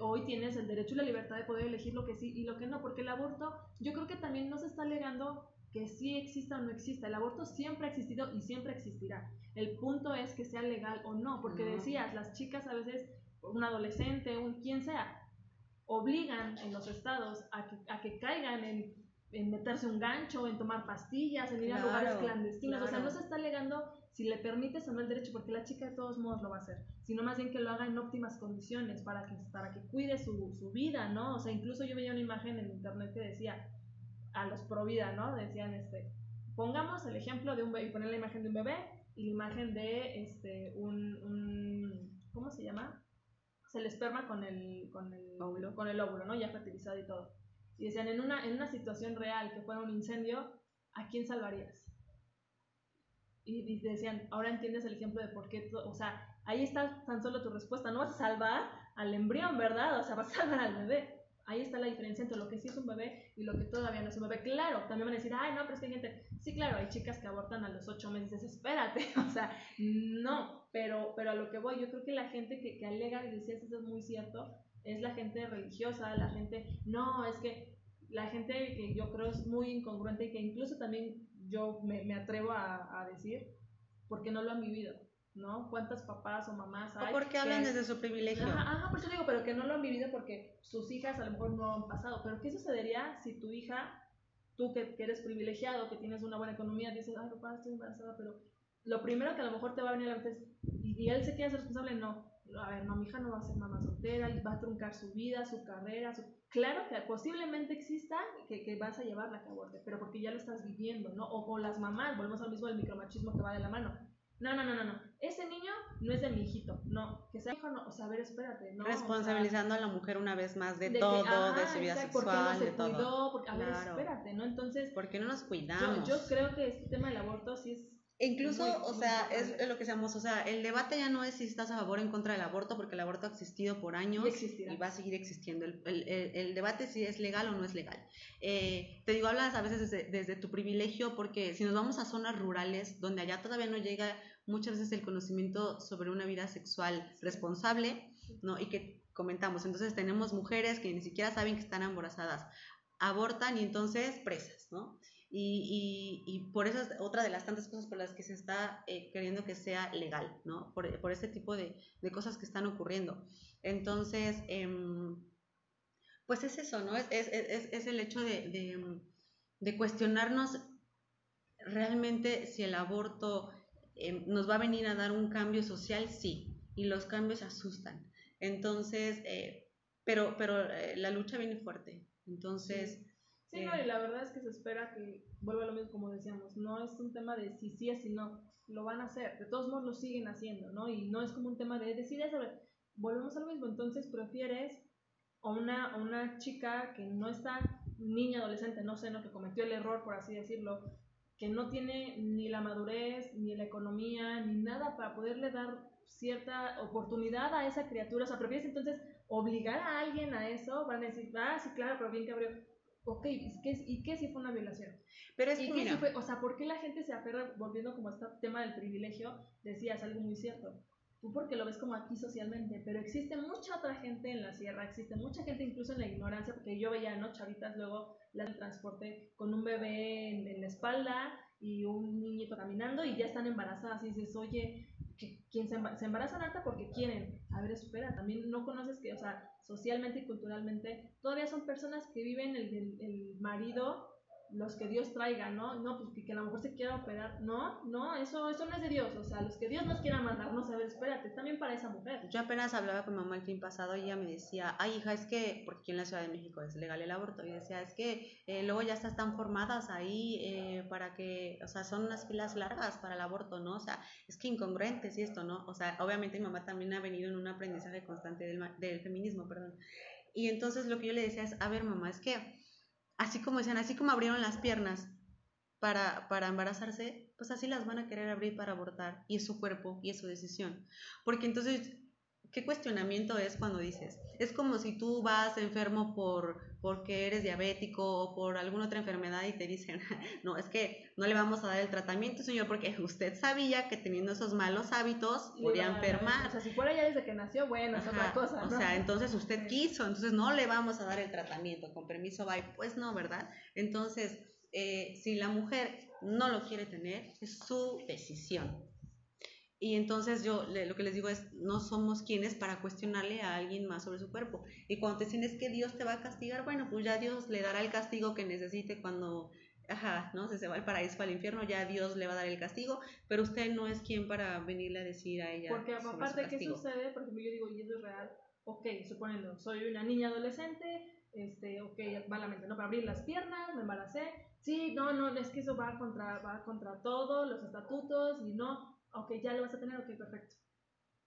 hoy tienes el derecho y la libertad de poder elegir lo que sí y lo que no, porque el aborto, yo creo que también no se está alegando que sí exista o no exista. El aborto siempre ha existido y siempre existirá. El punto es que sea legal o no, porque decías, las chicas a veces, un adolescente, un quien sea, obligan en los estados a que, a que caigan en, en, meterse un gancho, en tomar pastillas, en ir a lugares clandestinos. O sea, no se está alegando si le permites o no el derecho, porque la chica de todos modos lo va a hacer, sino más bien que lo haga en óptimas condiciones para que, para que cuide su, su vida, ¿no? O sea, incluso yo veía una imagen en internet que decía a los pro vida, ¿no? Decían, este, pongamos el ejemplo de un bebé, poner la imagen de un bebé y la imagen de este, un, un ¿cómo se llama? el esperma con el, con el óvulo, con el óvulo, ¿no? Ya fertilizado y todo. Y decían, en una, en una situación real que fuera un incendio, ¿a quién salvarías? Y, decían, ahora entiendes el ejemplo de por qué, o sea, ahí está tan solo tu respuesta, no vas a salvar al embrión, ¿verdad? O sea, vas a salvar al bebé. Ahí está la diferencia entre lo que sí es un bebé y lo que todavía no es un bebé. Claro, también van a decir, ay, no, pero es que hay gente. Sí, claro, hay chicas que abortan a los ocho meses, espérate. O sea, no, pero, pero a lo que voy, yo creo que la gente que, que alega y decías eso es muy cierto, es la gente religiosa, la gente, no, es que la gente que yo creo es muy incongruente y que incluso también yo me, me atrevo a, a decir, porque no lo han vivido. ¿no? ¿Cuántas papás o mamás hay? O porque hablan desde su privilegio. Ajá, ajá, por eso digo, pero que no lo han vivido porque sus hijas a lo mejor no han pasado. Pero ¿qué sucedería si tu hija, tú que, eres privilegiado, que tienes una buena economía, dices, ay papá, estoy embarazada, pero lo primero que a lo mejor te va a venir a la mente es, ¿y, él se quiere ser responsable? No. A ver, no, mi hija no va a ser mamá soltera, va a truncar su vida, su carrera, su... Claro que posiblemente exista que, que vas a llevarla a que aborte, pero porque ya lo estás viviendo, ¿no? O, o las mamás, volvemos al mismo del micromachismo que va de la mano no, no, no, no, no. Ese niño no es de mi hijito. No, que sea hijo, no. O sea, a ver, espérate. No, Responsabilizando a la mujer una vez más de, todo, de su vida sexual, ¿por no se de cuidó? todo. Porque, a ver, espérate, ¿no? Entonces. ¿Por qué no nos cuidamos? Yo, yo creo que este tema del aborto sí es incluso, o sea, es, lo que seamos, o sea, el debate ya no es si estás a favor o en contra del aborto, porque el aborto ha existido por años y, va a seguir existiendo. El, el, el, debate si es legal o no es legal. Eh, te digo, hablas a veces desde, desde, tu privilegio, porque si nos vamos a zonas rurales, donde allá todavía no llega muchas veces el conocimiento sobre una vida sexual responsable, ¿no? Y que comentamos, entonces tenemos mujeres que ni siquiera saben que están embarazadas, abortan y entonces presas, ¿no? Y, y, por eso es otra de las tantas cosas por las que se está eh, queriendo que sea legal, ¿no? Por, por este tipo de, de, cosas que están ocurriendo. Entonces, eh, pues es eso, ¿no? Es, es, es, es el hecho de, de, de, cuestionarnos realmente si el aborto eh, nos va a venir a dar un cambio social, sí, y los cambios asustan. Entonces, eh, pero, pero la lucha viene fuerte. Entonces... Sí, no, y la verdad es que se espera que vuelva lo mismo como decíamos, no es un tema de si sí es si no, lo van a hacer, de todos modos lo siguen haciendo, ¿no? Y no es como un tema de decir eso, volvemos a lo mismo, entonces prefieres a una, una chica que no está niña, adolescente, no sé, ¿no? Que cometió el error, por así decirlo, que no tiene ni la madurez, ni la economía, ni nada para poderle dar cierta oportunidad a esa criatura, o sea, prefieres entonces obligar a alguien a eso, van a decir, ah, sí, claro, pero bien que abrió ok, ¿y qué si fue una violación? Pero es que, si fue, o sea, ¿por qué la gente se aferra, volviendo como a este tema del privilegio, decías algo muy cierto? Tú porque lo ves como aquí socialmente, pero existe mucha otra gente en la sierra, existe mucha gente incluso en la ignorancia, porque yo veía, ¿no? Chavitas luego la del transporte con un bebé en, la espalda y un niñito caminando y ya están embarazadas y dices, oye, ¿quién se, se embarazan alta porque quieren? A ver, espera, también no conoces que, o sea, socialmente y culturalmente, todavía son personas que viven el, el marido los que Dios traiga, ¿no? No, pues que, a lo mejor se quiera operar. No, no, eso, eso no es de Dios. O sea, los que Dios nos quiera mandar, no ver, espérate, también para esa mujer. Yo apenas hablaba con mamá el fin pasado y ella me decía, ay hija, es que, porque aquí en la Ciudad de México es legal el aborto, y decía, es que eh, luego ya están formadas ahí eh, para que, o sea, son unas filas largas para el aborto, ¿no? O sea, es que incongruentes y esto, ¿no? O sea, obviamente mi mamá también ha venido en un aprendizaje constante del, del feminismo, perdón. Y entonces lo que yo le decía es, a ver mamá, es que así como decían, así como abrieron las piernas para, para embarazarse, pues así las van a querer abrir para abortar y es su cuerpo y es su decisión. Porque entonces, ¿qué cuestionamiento es cuando dices? Es como si tú vas enfermo por, porque eres diabético o por alguna otra enfermedad y te dicen, no, es que no le vamos a dar el tratamiento, señor, porque usted sabía que teniendo esos malos hábitos podía enfermar. O sea, si fuera ya desde que nació, bueno, es otra cosa. O sea, entonces usted quiso, entonces no le vamos a dar el tratamiento, con permiso, bye. Pues no, ¿verdad? Entonces, eh, si la mujer no lo quiere tener, es su decisión. Y entonces yo lo que les digo es, no somos quienes para cuestionarle a alguien más sobre su cuerpo. Y cuando te dicen es que Dios te va a castigar, bueno, pues ya Dios le dará el castigo que necesite cuando, ajá, ¿no? Se, se va al paraíso o al infierno, ya Dios le va a dar el castigo, pero usted no es quien para venirle a decir a ella. Porque aparte, ¿qué sucede? Por ejemplo, yo digo, y eso es real, ok, suponiendo, soy una niña adolescente, este, ok, va la mente, ¿no? Para abrir las piernas, me embaracé, sí, no, no, es que eso va contra, va contra todo, los estatutos, y no, ok, ya lo vas a tener, ok, perfecto.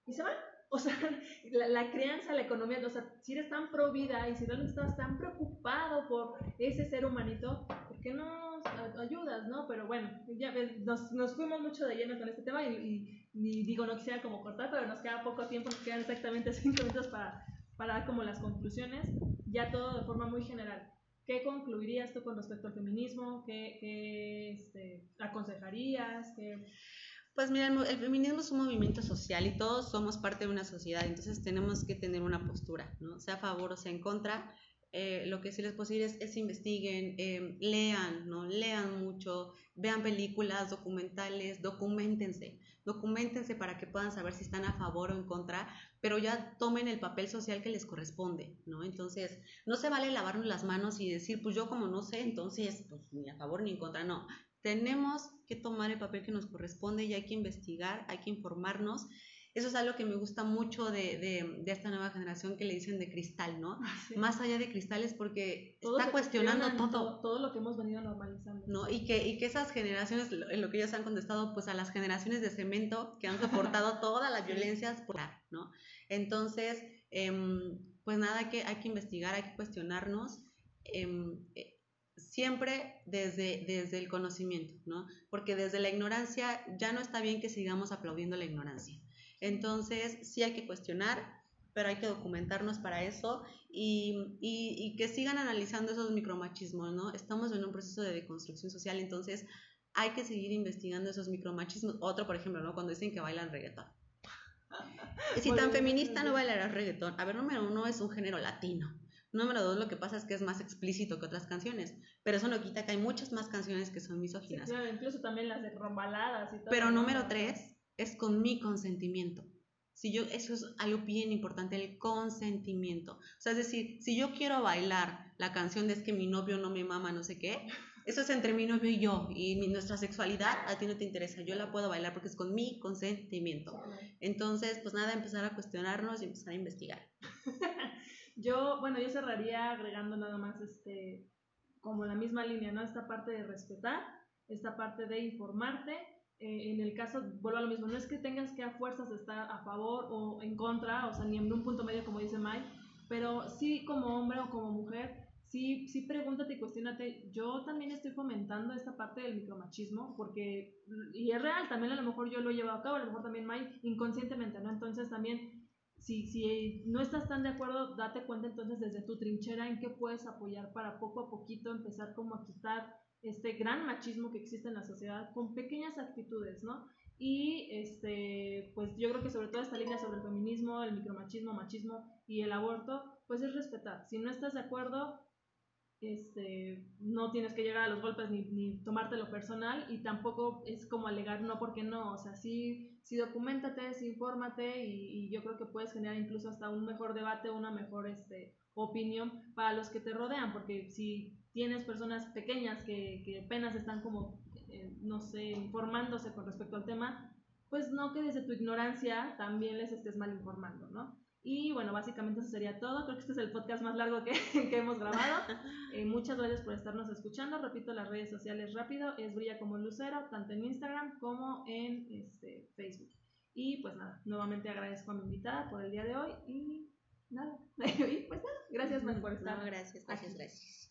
Y se van. O sea, la, crianza, la economía, o sea, si eres tan pro y si realmente estás tan preocupado por ese ser humanito, ¿por qué no ayudas, no? Pero bueno, ya nos, nos fuimos mucho de lleno con este tema y, y, digo, no quisiera como cortar, pero nos queda poco tiempo, nos quedan exactamente cinco minutos para, para dar como las conclusiones, ya todo de forma muy general. ¿Qué concluirías tú con respecto al feminismo? ¿Qué, qué este, aconsejarías? ¿Qué... Pues mira, el, feminismo es un movimiento social y todos somos parte de una sociedad, entonces tenemos que tener una postura, ¿no? Sea a favor o sea en contra. Eh, lo que sí les puedo decir es, es investiguen, eh, lean, ¿no? Lean mucho, vean películas, documentales, documentense, documentense para que puedan saber si están a favor o en contra, pero ya tomen el papel social que les corresponde, ¿no? Entonces, no se vale lavarnos las manos y decir, pues yo como no sé, entonces, pues ni a favor ni en contra, no. Tenemos que tomar el papel que nos corresponde y hay que investigar, hay que informarnos eso es algo que me gusta mucho de, de, esta nueva generación que le dicen de cristal, ¿no? Ah, Más allá de cristales porque está cuestionando todo. todo. lo que hemos venido normalizando. ¿No? Y que, y que esas generaciones, en lo que ellos han contestado, pues a las generaciones de cemento que han soportado todas las violencias, ¿no? Entonces, em, pues nada, que, hay que investigar, hay que cuestionarnos. Em, eh, siempre desde, desde el conocimiento, ¿no? Porque desde la ignorancia ya no está bien que sigamos aplaudiendo la ignorancia. Entonces, sí hay que cuestionar, pero hay que documentarnos para eso y, y, que sigan analizando esos micromachismos, ¿no? Estamos en un proceso de deconstrucción social, entonces hay que seguir investigando esos micromachismos. Otro, por ejemplo, ¿no? Cuando dicen que bailan reggaetón. Si tan feminista no bailarás reggaetón. A ver, número uno es un género latino. Número dos, lo que pasa es que es más explícito que otras canciones, pero eso no quita que hay muchas más canciones que son misóginas. claro, incluso también las de rombaladas y todo. Pero número tres, es con mi consentimiento. Si yo, eso es algo bien importante, el consentimiento. O sea, es decir, si yo quiero bailar la canción de es que mi novio no me mama, no sé qué, eso es entre mi novio y yo. Y nuestra sexualidad a ti no te interesa. Yo la puedo bailar porque es con mi consentimiento. Entonces, pues nada, empezar a cuestionarnos y empezar a investigar. yo, bueno, yo cerraría agregando nada más este, como la misma línea, ¿no? Esta parte de respetar, esta parte de informarte eh, en el caso, vuelvo a lo mismo, no es que tengas que a fuerzas estar a favor o en contra, o sea, ni en un punto medio como dice Mike, pero sí como hombre o como mujer, sí, sí pregúntate y cuestionate, yo también estoy fomentando esta parte del micromachismo, porque, y es real, también a lo mejor yo lo he llevado a cabo, a lo mejor también Mike, inconscientemente, ¿no? Entonces también, si, si no estás tan de acuerdo, date cuenta entonces desde tu trinchera en qué puedes apoyar para poco a poquito empezar como a quitar este gran machismo que existe en la sociedad con pequeñas actitudes, ¿no? Y este, pues yo creo que sobre todo esta línea sobre el feminismo, el micromachismo, machismo y el aborto, pues es respetar. Si no estás de acuerdo, este, no tienes que llegar a los golpes ni, ni tomártelo personal y tampoco es como alegar no porque no, o sea, sí, sí documentate, sí infórmate y, yo creo que puedes generar incluso hasta un mejor debate, una mejor este, opinión para los que te rodean, porque si tienes personas pequeñas que, que apenas están como, eh, no sé, informándose con respecto al tema, pues no que desde tu ignorancia también les estés mal informando, ¿no? Y bueno, básicamente eso sería todo. Creo que este es el podcast más largo que, que hemos grabado. Eh, muchas gracias por estarnos escuchando. Repito, las redes sociales rápido es Brilla como Lucero, tanto en Instagram como en este, Facebook. Y pues nada, nuevamente agradezco a mi invitada por el día de hoy y nada. y pues nada, gracias por estar. gracias, gracias, gracias.